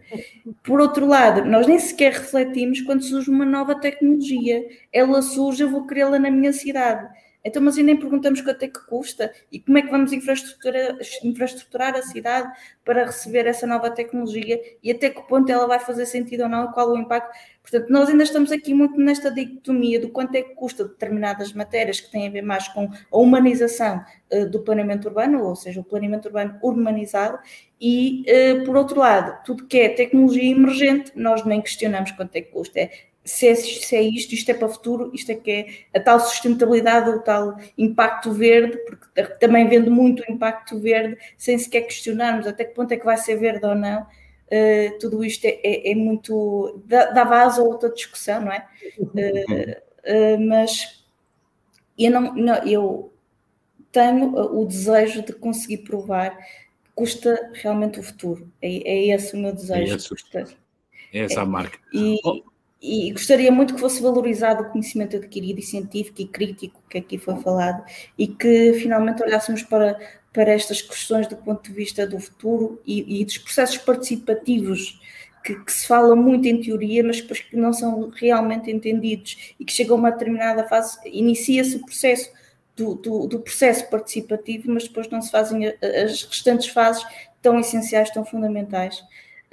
Por outro lado, nós nem sequer refletimos quando surge uma nova tecnologia. Ela surge, eu vou querê-la na minha cidade. Então, mas e nem perguntamos quanto é que custa e como é que vamos infraestruturar, infraestruturar a cidade para receber essa nova tecnologia e até que ponto ela vai fazer sentido ou não qual o impacto. Portanto, nós ainda estamos aqui muito nesta dicotomia do quanto é que custa determinadas matérias que têm a ver mais com a humanização uh, do planeamento urbano, ou seja, o planeamento urbano urbanizado, e, uh, por outro lado, tudo que é tecnologia emergente, nós nem questionamos quanto é que custa. É se é, se é isto, isto é para o futuro, isto é que é a tal sustentabilidade, o tal impacto verde, porque também vendo muito o impacto verde, sem sequer questionarmos até que ponto é que vai ser verde ou não, uh, tudo isto é, é, é, muito. dá, dá vaso a outra discussão, não é? Uh, uh, mas eu, não, não, eu tenho o desejo de conseguir provar que custa realmente o futuro. É, é esse o meu desejo. É, esse, é essa a marca. E, oh e gostaria muito que fosse valorizado o conhecimento adquirido e científico e crítico que aqui foi falado e que finalmente olhássemos para, para estas questões do ponto de vista do futuro e, e dos processos participativos que, que, se fala muito em teoria, mas depois que não são realmente entendidos e que chegam a uma determinada fase, inicia-se o processo do, do, do, processo participativo, mas depois não se fazem as restantes fases tão essenciais, tão fundamentais.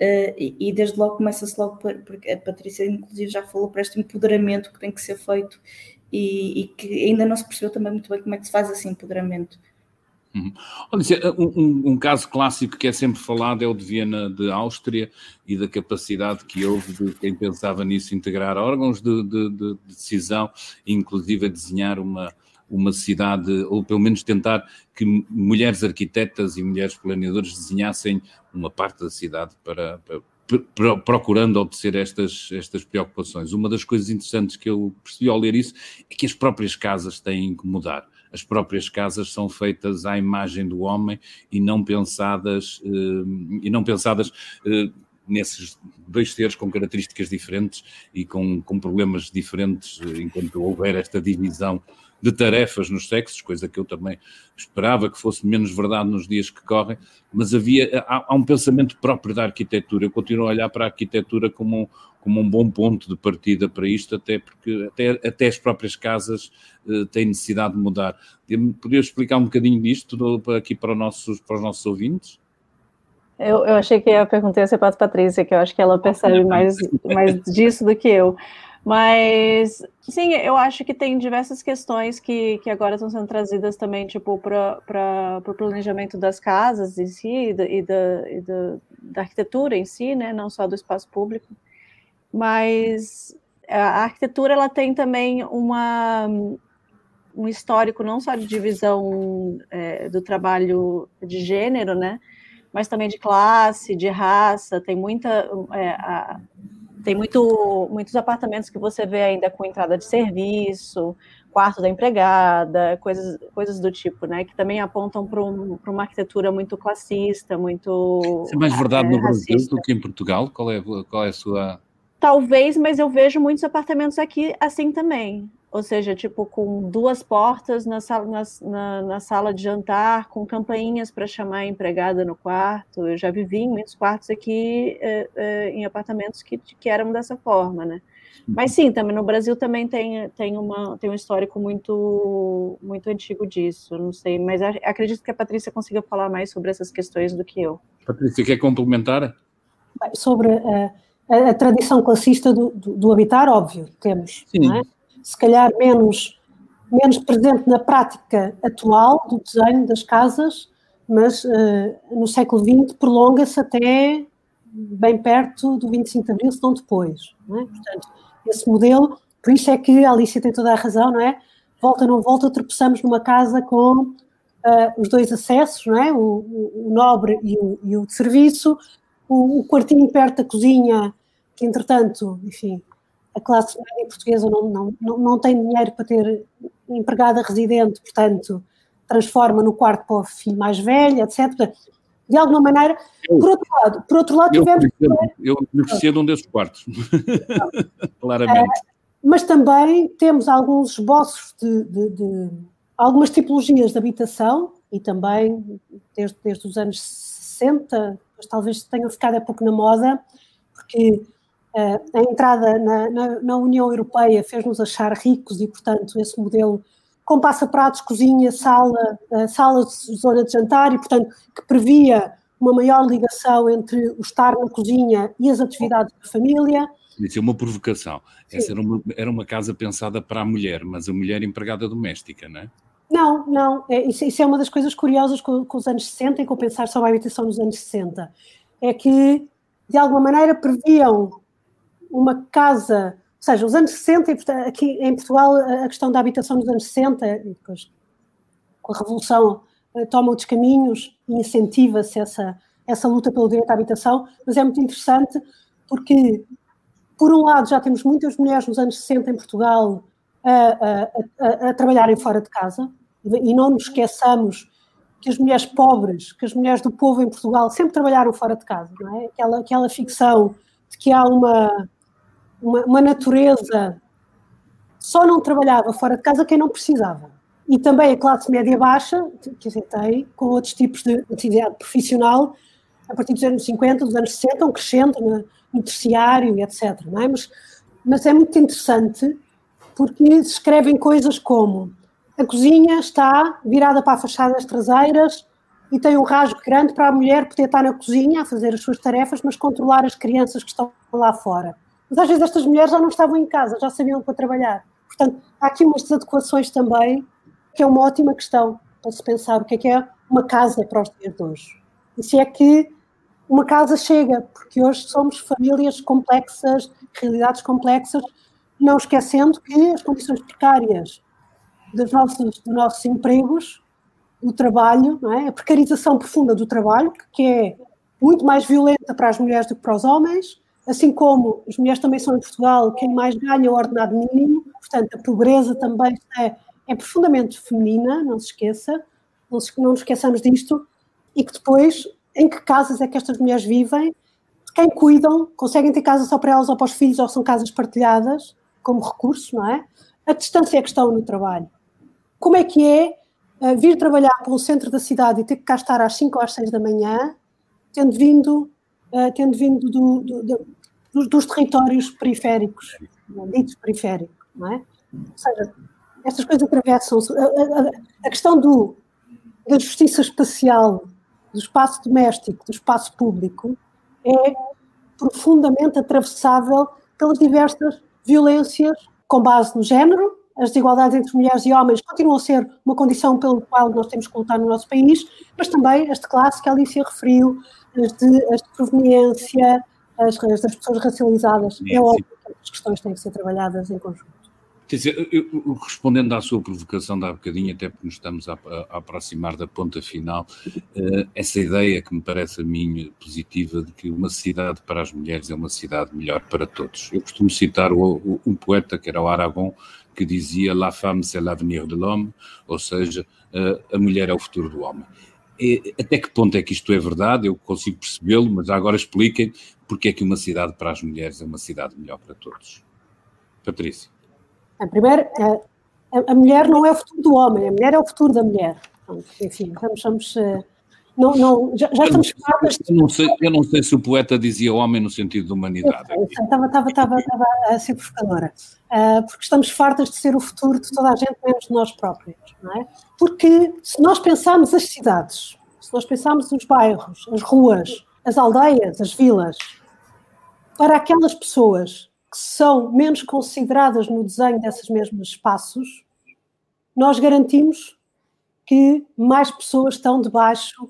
Uh, e, e, desde logo começa-se logo, porque a Patrícia inclusive já falou para este empoderamento que tem que ser feito e, e, que ainda não se percebeu também muito bem como é que se faz esse empoderamento. Uhum. Olha, um, um, um, caso clássico que é sempre falado é o de Viena de Áustria e da capacidade que houve de quem pensava nisso integrar órgãos de, de, de decisão, inclusive a desenhar uma, uma cidade, ou pelo menos tentar que mulheres arquitetas e mulheres planeadoras desenhassem uma parte da cidade para, para procurando obter estas, estas preocupações. Uma das coisas interessantes que eu percebi ao ler isso é que as próprias casas têm que mudar. As próprias casas são feitas à imagem do homem e não pensadas eh, e não pensadas eh, nesses dois seres com características diferentes e com, com problemas diferentes eh, enquanto houver esta divisão de tarefas nos sexos, coisa que eu também esperava que fosse menos verdade nos dias que correm, mas havia há, há um pensamento próprio da arquitetura. Eu continuo a olhar para a arquitetura como um, como um bom ponto de partida para isto, até porque até, até as próprias casas uh, têm necessidade de mudar. Poderia explicar um bocadinho disto aqui para, nossos, para os nossos ouvintes? Eu, eu achei que a pergunta ia ser para a Patrícia, que eu acho que ela percebe mais, mais disso do que eu. Mas, sim, eu acho que tem diversas questões que, que agora estão sendo trazidas também, tipo, para o planejamento das casas em si e, da, e, da, e da, da, arquitetura em si, né, não só do espaço público. Mas a arquitetura, ela tem também uma, um histórico não só de divisão é, do trabalho de gênero, né, mas também de classe, de raça, tem muita... É, a, tem muito, muitos apartamentos que você vê ainda com entrada de serviço, quarto da empregada, coisas, coisas do tipo, né? Que também apontam para um, uma arquitetura muito classista, muito. Isso é mais verdade é, no Brasil racista. do que em Portugal? Qual é, qual é a sua. Talvez, mas eu vejo muitos apartamentos aqui assim também ou seja, tipo com duas portas na sala, na, na, na sala de jantar, com campainhas para chamar a empregada no quarto. Eu já vivi em muitos quartos aqui, é, é, em apartamentos que, que eram dessa forma, né? Mas sim, também no Brasil também tem, tem, uma, tem um histórico muito, muito antigo disso, não sei, mas acredito que a Patrícia consiga falar mais sobre essas questões do que eu. Patrícia, quer complementar? Sobre uh, a, a, tradição classista do, do, do, habitar, óbvio, temos. Sim. É? Se calhar menos, menos presente na prática atual do desenho das casas, mas uh, no século XX prolonga-se até bem perto do 25 de Abril, se não depois. Não é? Portanto, esse modelo, por isso é que a Alicia tem toda a razão, não é? Volta não volta, tropeçamos numa casa com uh, os dois acessos, não é? O, o, o nobre e o, e o, de serviço, o, o quartinho perto da cozinha, que entretanto, enfim, a classe média portuguesa não, não, não, tem dinheiro para ter empregada residente, portanto, transforma no quarto para o filho mais velho, etc. De alguma maneira, eu, por outro lado, por outro lado eu tivemos. Eu beneficiei de um desses quartos, [LAUGHS] claramente. Uh, mas também temos alguns esboços de, de, de, algumas tipologias de habitação e também desde, desde os anos 60, mas talvez tenham ficado há pouco na moda, porque a entrada na, na, na União Europeia fez-nos achar ricos e, portanto, esse modelo com passa-pratos, cozinha, sala, uh, sala de zona de jantar e, portanto, que previa uma maior ligação entre o estar na cozinha e as atividades da família. Isso é uma provocação. Sim. Essa era uma, era uma casa pensada para a mulher, mas a mulher empregada doméstica, não é? Não, não. É, isso, isso, é uma das coisas curiosas com, com, os anos 60 e com pensar sobre a habitação nos anos 60. É que, de alguma maneira, previam uma casa, ou seja, os anos 60, aqui em Portugal, a questão da habitação nos anos 60, e depois com a Revolução, eh, toma outros caminhos e incentiva-se essa, essa luta pelo direito à habitação, mas é muito interessante porque, por um lado, já temos muitas mulheres nos anos 60 em Portugal a, a, a, a trabalharem fora de casa, e não nos esqueçamos que as mulheres pobres, que as mulheres do povo em Portugal sempre trabalharam fora de casa, não é? Aquela, aquela ficção de que há uma, uma, uma natureza, só não trabalhava fora de casa quem não precisava. E também a classe média baixa, que dizer, tem, com outros tipos de atividade profissional, a partir dos anos 50, dos anos 60, vão crescendo no, no terciário e etc. Não é? mas, mas é muito interessante porque se escrevem coisas como a cozinha está virada para a fachada das traseiras e tem um rasgo grande para a mulher poder estar na cozinha a fazer as suas tarefas, mas controlar as crianças que estão lá fora. Mas às vezes estas mulheres já não estavam em casa, já sabiam para trabalhar. Portanto, há aqui umas desadequações também, que é uma ótima questão para se pensar o que é que é uma casa para os dias de hoje. E se é que uma casa chega, porque hoje somos famílias complexas, realidades complexas, não esquecendo que as condições precárias dos nossos, dos nossos empregos, do trabalho, é? a precarização profunda do trabalho, que é muito mais violenta para as mulheres do que para os homens, assim como as mulheres também são em Portugal quem mais ganha o ordenado mínimo, portanto a pobreza também é, é profundamente feminina, não se esqueça, não, se, não nos esqueçamos disto, e que depois, em que casas é que estas mulheres vivem, quem cuidam, conseguem ter casa só para elas ou para os filhos, ou são casas partilhadas, como recurso, não é? A distância é que estão no trabalho. Como é que é uh, vir trabalhar para o centro da cidade e ter que cá estar às 5 ou às 6 da manhã, tendo vindo, uh, tendo vindo do, do, do, dos, dos, territórios periféricos, ditos periféricos, não é? Ou seja, estas coisas atravessam-se. A, a, a, questão do, da justiça espacial, do espaço doméstico, do espaço público, é profundamente atravessável pelas diversas violências com base no género, as desigualdades entre mulheres e homens continuam a ser uma condição pelo qual nós temos que lutar no nosso país, mas também as de classe que a Alicia referiu, as de, as de proveniência, as, as das pessoas racializadas. É óbvio que as questões têm que ser trabalhadas em conjunto. Quer dizer, eu, respondendo à sua provocação da bocadinho, até porque nos estamos a, a, aproximar da ponta final, uh, essa ideia que me parece a mim positiva de que uma cidade para as mulheres é uma cidade melhor para todos. Eu costumo citar o, o, um poeta que era o Aragon, que dizia La femme c'est l'avenir de l'homme, ou seja, uh, a mulher é o futuro do homem. Até que ponto é que isto é verdade? Eu consigo percebê-lo, mas agora expliquem porque é que uma cidade para as mulheres é uma cidade melhor para todos. Patrícia. Primeiro, a, a, mulher não é o futuro do homem, a mulher é o futuro da mulher. enfim, vamos, vamos eh, não, não, já, já estamos fartas. Eu não, sei, eu não sei se o poeta dizia homem no sentido de humanidade. Estava, estava, estava, estava a ser provocadora. Uh, porque estamos fartas de ser o futuro de toda a gente, menos de nós próprios. Não é? Porque se nós pensarmos as cidades, se nós pensarmos os bairros, as ruas, as aldeias, as vilas, para aquelas pessoas que são menos consideradas no desenho desses mesmos espaços, nós garantimos que mais pessoas estão debaixo,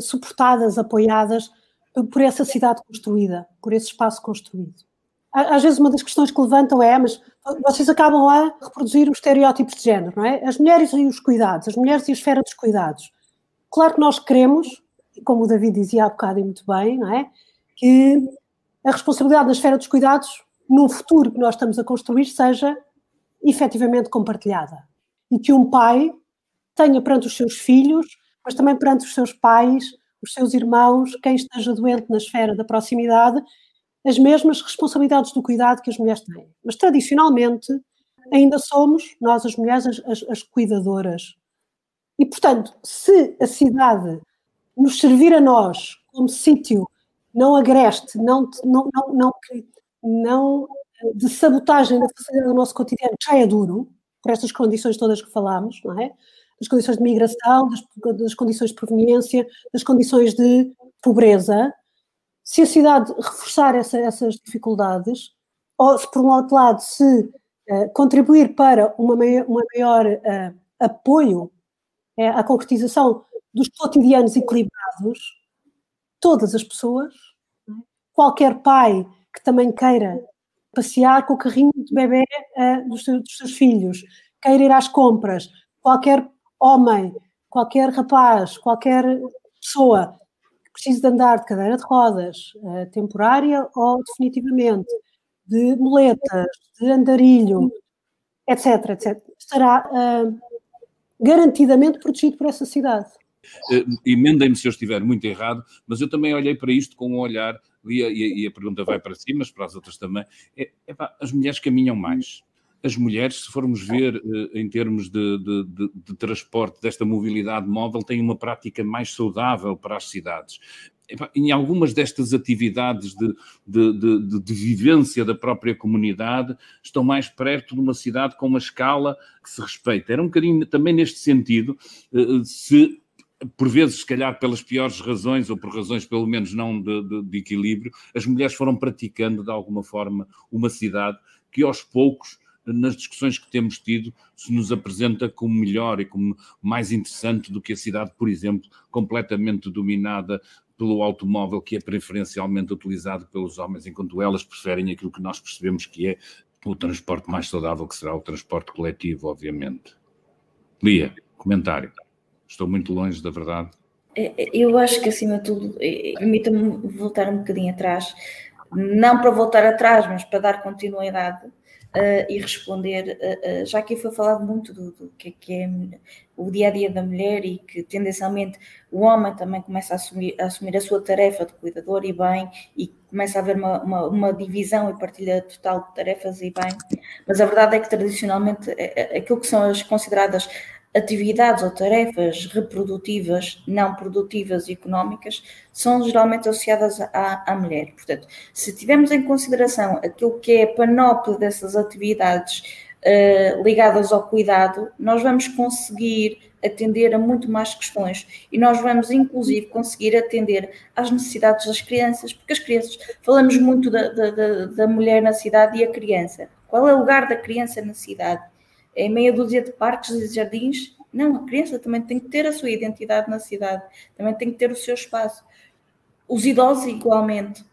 suportadas, apoiadas por essa cidade construída, por esse espaço construído. Às vezes uma das questões que levantam é, mas vocês acabam a reproduzir os estereótipos de género, não é? As mulheres e os cuidados, as mulheres e a esfera dos cuidados. Claro que nós queremos, como o David dizia há bocado e muito bem, não é? Que a responsabilidade na esfera dos cuidados no futuro que nós estamos a construir seja efetivamente compartilhada. E que um pai tenha perante os seus filhos, mas também perante os seus pais, os seus irmãos, quem esteja doente na esfera da proximidade, as mesmas responsabilidades do cuidado que as mulheres têm. Mas tradicionalmente ainda somos, nós as mulheres, as, as, as cuidadoras. E portanto, se a cidade nos servir a nós como sítio não agreste, não, não, não, não, não de sabotagem da facilidade do nosso cotidiano, que já é duro, por estas condições todas que falámos, não é? Das condições de migração, das, das condições de proveniência, das condições de pobreza. Se a cidade reforçar essa, essas dificuldades, ou se por um outro lado se uh, contribuir para uma maior, uma maior uh, apoio uh, à concretização dos cotidianos equilibrados, todas as pessoas, é? qualquer pai que também queira passear com o carrinho de bebê uh, dos, seus, dos, seus, filhos, queira ir às compras, qualquer homem, qualquer rapaz, qualquer pessoa que precise de andar de cadeira de rodas, uh, temporária ou definitivamente, de muletas, de andarilho, etc., etc., estará uh, garantidamente protegido por essa cidade. Emendem-me se eu estiver muito errado, mas eu também olhei para isto com um olhar e a, e a pergunta vai para si, mas para as outras também, é, é as mulheres caminham mais. As mulheres, se formos ver eh, em termos de, de, de, de, transporte, desta mobilidade móvel, têm uma prática mais saudável para as cidades. em algumas destas atividades de, de, de, de, vivência da própria comunidade, estão mais perto de uma cidade com uma escala que se respeita. Era um bocadinho também neste sentido, eh, se por vezes, se calhar pelas piores razões, ou por razões pelo menos não de, de equilíbrio, as mulheres foram praticando de alguma forma uma cidade que aos poucos nas discussões que temos tido, se nos apresenta como melhor e como mais interessante do que a cidade, por exemplo, completamente dominada pelo automóvel que é preferencialmente utilizado pelos homens, enquanto elas preferem aquilo que nós percebemos que é o transporte mais saudável, que será o transporte coletivo, obviamente. Lia, comentário. Estou muito longe da verdade. É, é, eu acho que, acima de tudo, é, permita-me voltar um bocadinho atrás, não para voltar atrás, mas para dar continuidade uh, e responder, uh, uh, já que foi falado muito do, do que, que, é o dia a dia da mulher e que tendencialmente o homem também começa a assumir, a assumir a sua tarefa de cuidador e bem, e começa a haver uma, uma, uma, divisão e partilha total de tarefas e bem, mas a verdade é que tradicionalmente aquilo que são as consideradas atividades ou tarefas reprodutivas, não produtivas e económicas, são geralmente associadas à, à mulher. Portanto, se tivermos em consideração aquilo que é a panóplia dessas atividades uh, ligadas ao cuidado, nós vamos conseguir atender a muito mais questões e nós vamos, inclusive, conseguir atender às necessidades das crianças, porque as crianças, falamos muito da, da, da mulher na cidade e a criança. Qual é o lugar da criança na cidade? É meia dúzia de parques e jardins. Não, a criança também tem que ter a sua identidade na cidade, também tem que ter o seu espaço. Os idosos, igualmente.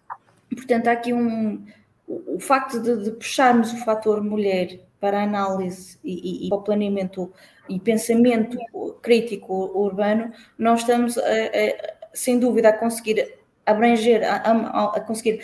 Portanto, há aqui um. O, facto de, de puxarmos o fator mulher para a análise e, e, e o planeamento e pensamento crítico urbano, nós estamos, a, a, sem dúvida, a conseguir abranger, a, a, conseguir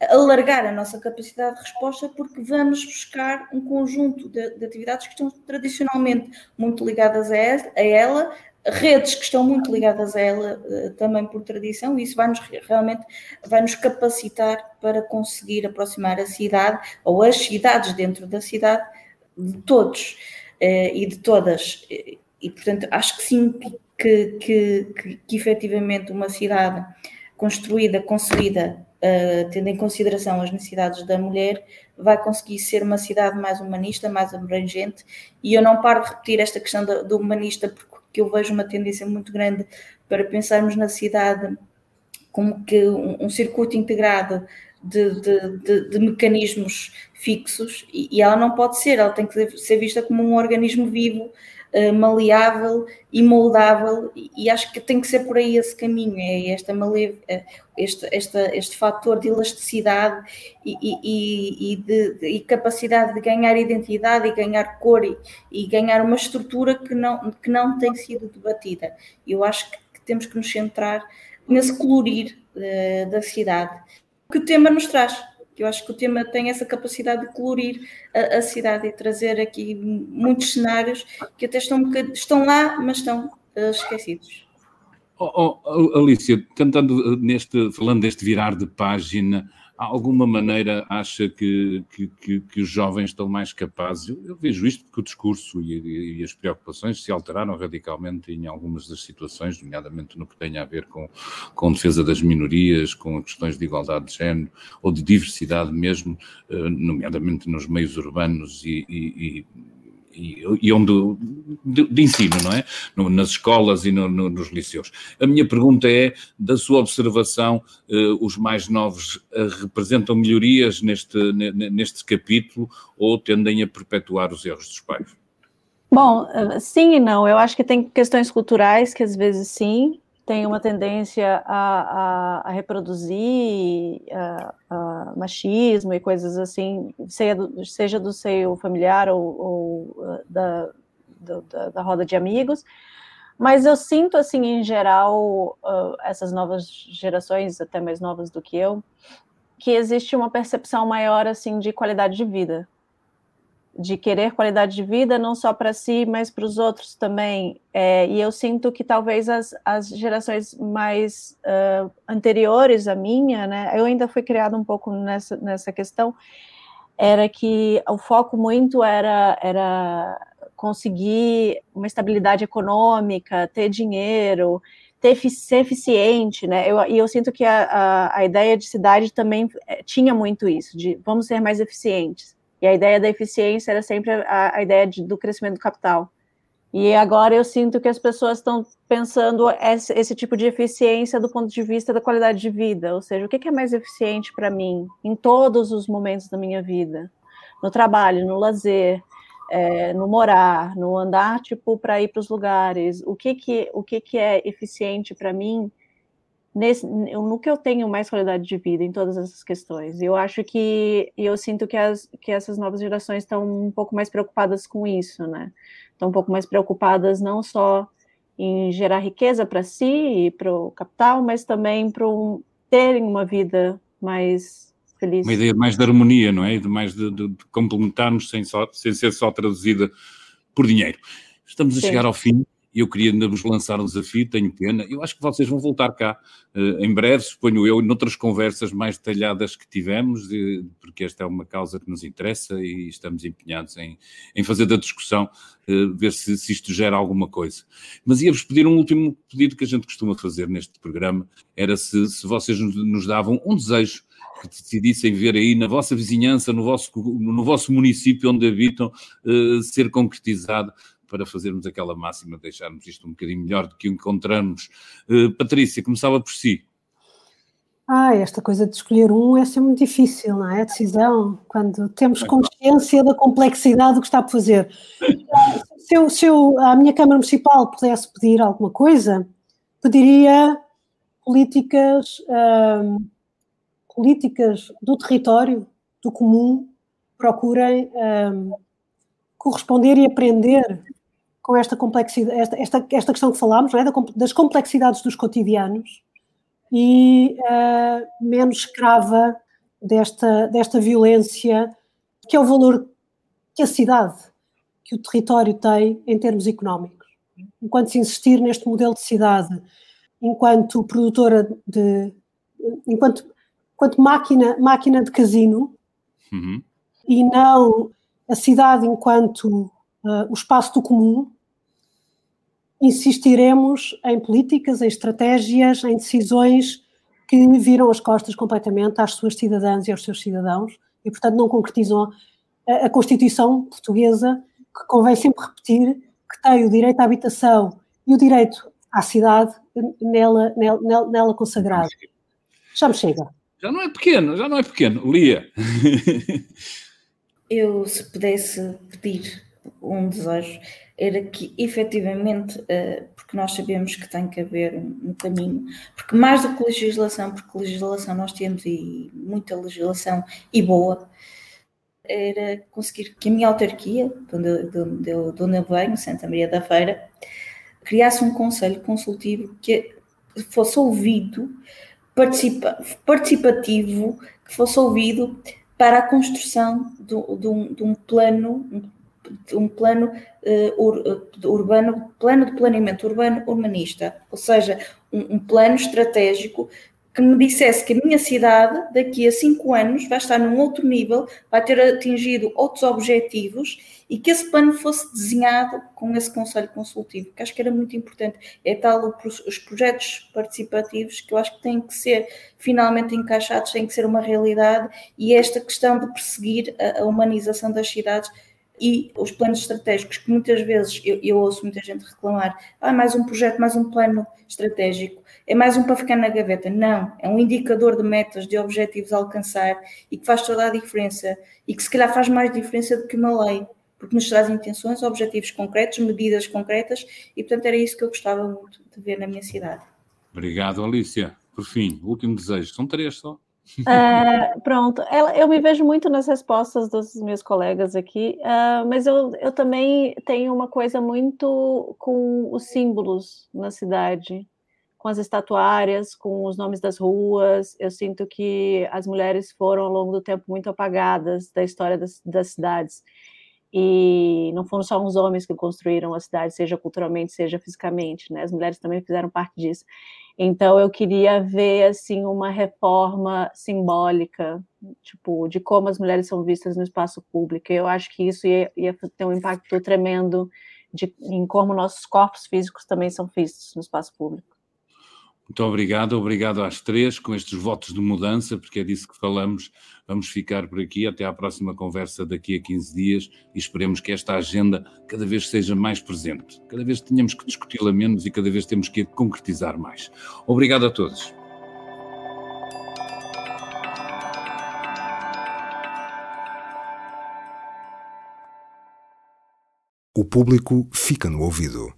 alargar a nossa capacidade de resposta porque vamos buscar um conjunto de, de atividades que estão tradicionalmente muito ligadas a, a ela, redes que estão muito ligadas a ela uh, também por tradição, e isso vai-nos realmente vai-nos capacitar para conseguir aproximar a cidade ou as cidades dentro da cidade de todos uh, e de todas. E, portanto, acho que sim que, que, que, que efetivamente uma cidade construída, concebida uh, tendo em consideração as necessidades da mulher, vai conseguir ser uma cidade mais humanista, mais abrangente. E eu não paro de repetir esta questão do, do humanista, porque eu vejo uma tendência muito grande para pensarmos na cidade como que um, um circuito integrado de, de, de, de mecanismos fixos e, e, ela não pode ser, ela tem que ser vista como um organismo vivo eh, maleável e moldável, e acho que tem que ser por aí esse caminho, é esta male, eh, este, esta, este fator de elasticidade e, e, e, de, e, capacidade de ganhar identidade e ganhar cor e, e, ganhar uma estrutura que não, que não tem sido debatida. Eu acho que, que temos que nos centrar nesse colorir uh, da cidade que o tema nos traz que eu acho que o tema tem essa capacidade de colorir a, a cidade e trazer aqui muitos cenários que até estão, estão lá, mas estão uh, esquecidos. Oh, oh, Alicia, tentando eh, neste, falando deste virar de página, alguma maneira acha que, que, que, que, os jovens estão mais capazes? Eu, eu vejo isto porque o discurso e, e, as preocupações se alteraram radicalmente em algumas das situações, nomeadamente no que tem a ver com, com defesa das minorias, com questões de igualdade de género ou de diversidade mesmo, eh, nomeadamente nos meios urbanos e, e e, onde de, de, ensino, não é? No, nas escolas e no, no, nos liceus. A minha pergunta é, da sua observação, eh, os mais novos eh, representam melhorias neste, neste capítulo ou tendem a perpetuar os erros dos pais? Bom, eh, sim e não. Eu acho que tem questões culturais que às vezes sim, tem uma tendência a, a, a reproduzir a, machismo e coisas assim, seja do, seja do seio familiar ou, ou uh, da, do, da, da, roda de amigos, mas eu sinto, assim, em geral, uh, essas novas gerações, até mais novas do que eu, que existe uma percepção maior, assim, de qualidade de vida, de querer qualidade de vida não só para si, mas para os outros também. É, e eu sinto que talvez as, as gerações mais uh, anteriores à minha, né, eu ainda fui criada um pouco nessa, nessa questão, era que o foco muito era, era conseguir uma estabilidade econômica, ter dinheiro, ter, ser eficiente, né? Eu, e eu sinto que a, a, a, ideia de cidade também eh, tinha muito isso, de vamos ser mais eficientes. E a ideia da eficiência era sempre a, a ideia de, do crescimento do capital. E agora eu sinto que as pessoas estão pensando esse, esse, tipo de eficiência do ponto de vista da qualidade de vida, ou seja, o que é mais eficiente para mim em todos os momentos da minha vida, no trabalho, no lazer, é, no morar, no andar tipo para ir para os lugares, o que que o que que é eficiente para mim nesse, no que eu tenho mais qualidade de vida em todas essas questões. Eu acho que eu sinto que as que essas novas gerações estão um pouco mais preocupadas com isso, né? Estão um pouco mais preocupadas não só em gerar riqueza para si e para o capital, mas também para um, terem uma vida mais feliz. Uma ideia mais de harmonia, não é? De mais de, de, de complementarmos sem, só, sem ser só traduzida por dinheiro. Estamos a Sim. chegar ao fim e eu queria vos lançar um desafio, tenho pena. Eu acho que vocês vão voltar cá uh, em breve, suponho eu, noutras conversas mais detalhadas que tivemos, porque esta é uma causa que nos interessa e estamos empenhados em, em fazer da discussão, uh, ver se, se, isto gera alguma coisa. Mas ia-vos pedir um último pedido que a gente costuma fazer neste programa, era se, se vocês nos davam um desejo que decidissem ver aí na vossa vizinhança, no vosso, no vosso município onde habitam, ser concretizado para fazermos aquela máxima, deixarmos isto um bocadinho melhor do que encontramos. Uh, Patrícia, começava por si. Ah, esta coisa de escolher um é sempre muito difícil, não é? A decisão, quando temos consciência da complexidade do que está a fazer. Se eu, se eu à minha Câmara Municipal pudesse pedir alguma coisa, pediria políticas, hum, políticas do território, do comum, procurem hum, corresponder e aprender com esta complexidade, esta, esta, esta questão que falámos, é? das complexidades dos cotidianos e uh, menos escrava desta, desta violência, que é o valor que a cidade, que o território tem em termos económicos. Enquanto se insistir neste modelo de cidade, enquanto produtora de. enquanto, enquanto máquina, máquina de casino, uhum. e não a cidade enquanto uh, o espaço do comum, insistiremos em políticas, em estratégias, em decisões que viram as costas completamente às suas cidadãs e aos seus cidadãos e, portanto, não concretizam a, a Constituição portuguesa, que convém sempre repetir, que tem o direito à habitação e o direito à cidade nela, nela, nela consagrado. Já me chega. Já não é pequeno, já não é pequeno. Lia. Eu, se pudesse pedir um desejo, era que efetivamente, uh, porque nós sabemos que tem que haver um, caminho, porque mais do que legislação, porque legislação nós temos e muita legislação e boa, era conseguir que a minha autarquia, de onde, de onde, eu, de onde eu venho, Santa Maria da Feira, criasse um conselho consultivo que fosse ouvido, participa, participativo, que fosse ouvido para a construção de, de, um, um, plano, um plano uh, ur, uh, urbano, plano de planeamento urbano urbanista, ou seja, um, um, plano estratégico que me dissesse que a minha cidade, daqui a cinco anos, vai estar num outro nível, vai ter atingido outros objetivos e que esse plano fosse desenhado com esse conselho consultivo, que acho que era muito importante. É tal os projetos participativos que eu acho que têm que ser finalmente encaixados, têm que ser uma realidade e esta questão de perseguir a, a humanização das cidades e os planos estratégicos, que muitas vezes eu, eu, ouço muita gente reclamar, ah, mais um projeto, mais um plano estratégico, é mais um para ficar na gaveta. Não, é um indicador de metas, de objetivos a alcançar e que faz toda a diferença e que se calhar faz mais diferença do que uma lei, porque nos traz intenções, objetivos concretos, medidas concretas e, portanto, era isso que eu gostava muito de ver na minha cidade. Obrigado, Alicia. Por fim, último desejo. São três só. [LAUGHS] É, pronto, eu me vejo muito nas respostas dos meus colegas aqui, uh, mas eu, eu também tenho uma coisa muito com os símbolos na cidade, com as estatuárias, com os nomes das ruas. Eu sinto que as mulheres foram, ao longo do tempo, muito apagadas da história das, das cidades. E não foram só os homens que construíram a cidade, seja culturalmente, seja fisicamente, né? As mulheres também fizeram parte disso. Então eu queria ver assim uma reforma simbólica, tipo, de como as mulheres são vistas no espaço público. Eu acho que isso ia, ia ter um impacto tremendo de, em como nossos corpos físicos também são vistos no espaço público. Muito obrigado, obrigado às três, com estes votos de mudança, porque é disso que falamos. Vamos ficar por aqui, até à próxima conversa daqui a 15 dias e esperemos que esta agenda cada vez seja mais presente. Cada vez tenhamos que discuti-la menos e cada vez temos que concretizar mais. Obrigado a todos. O público fica no ouvido.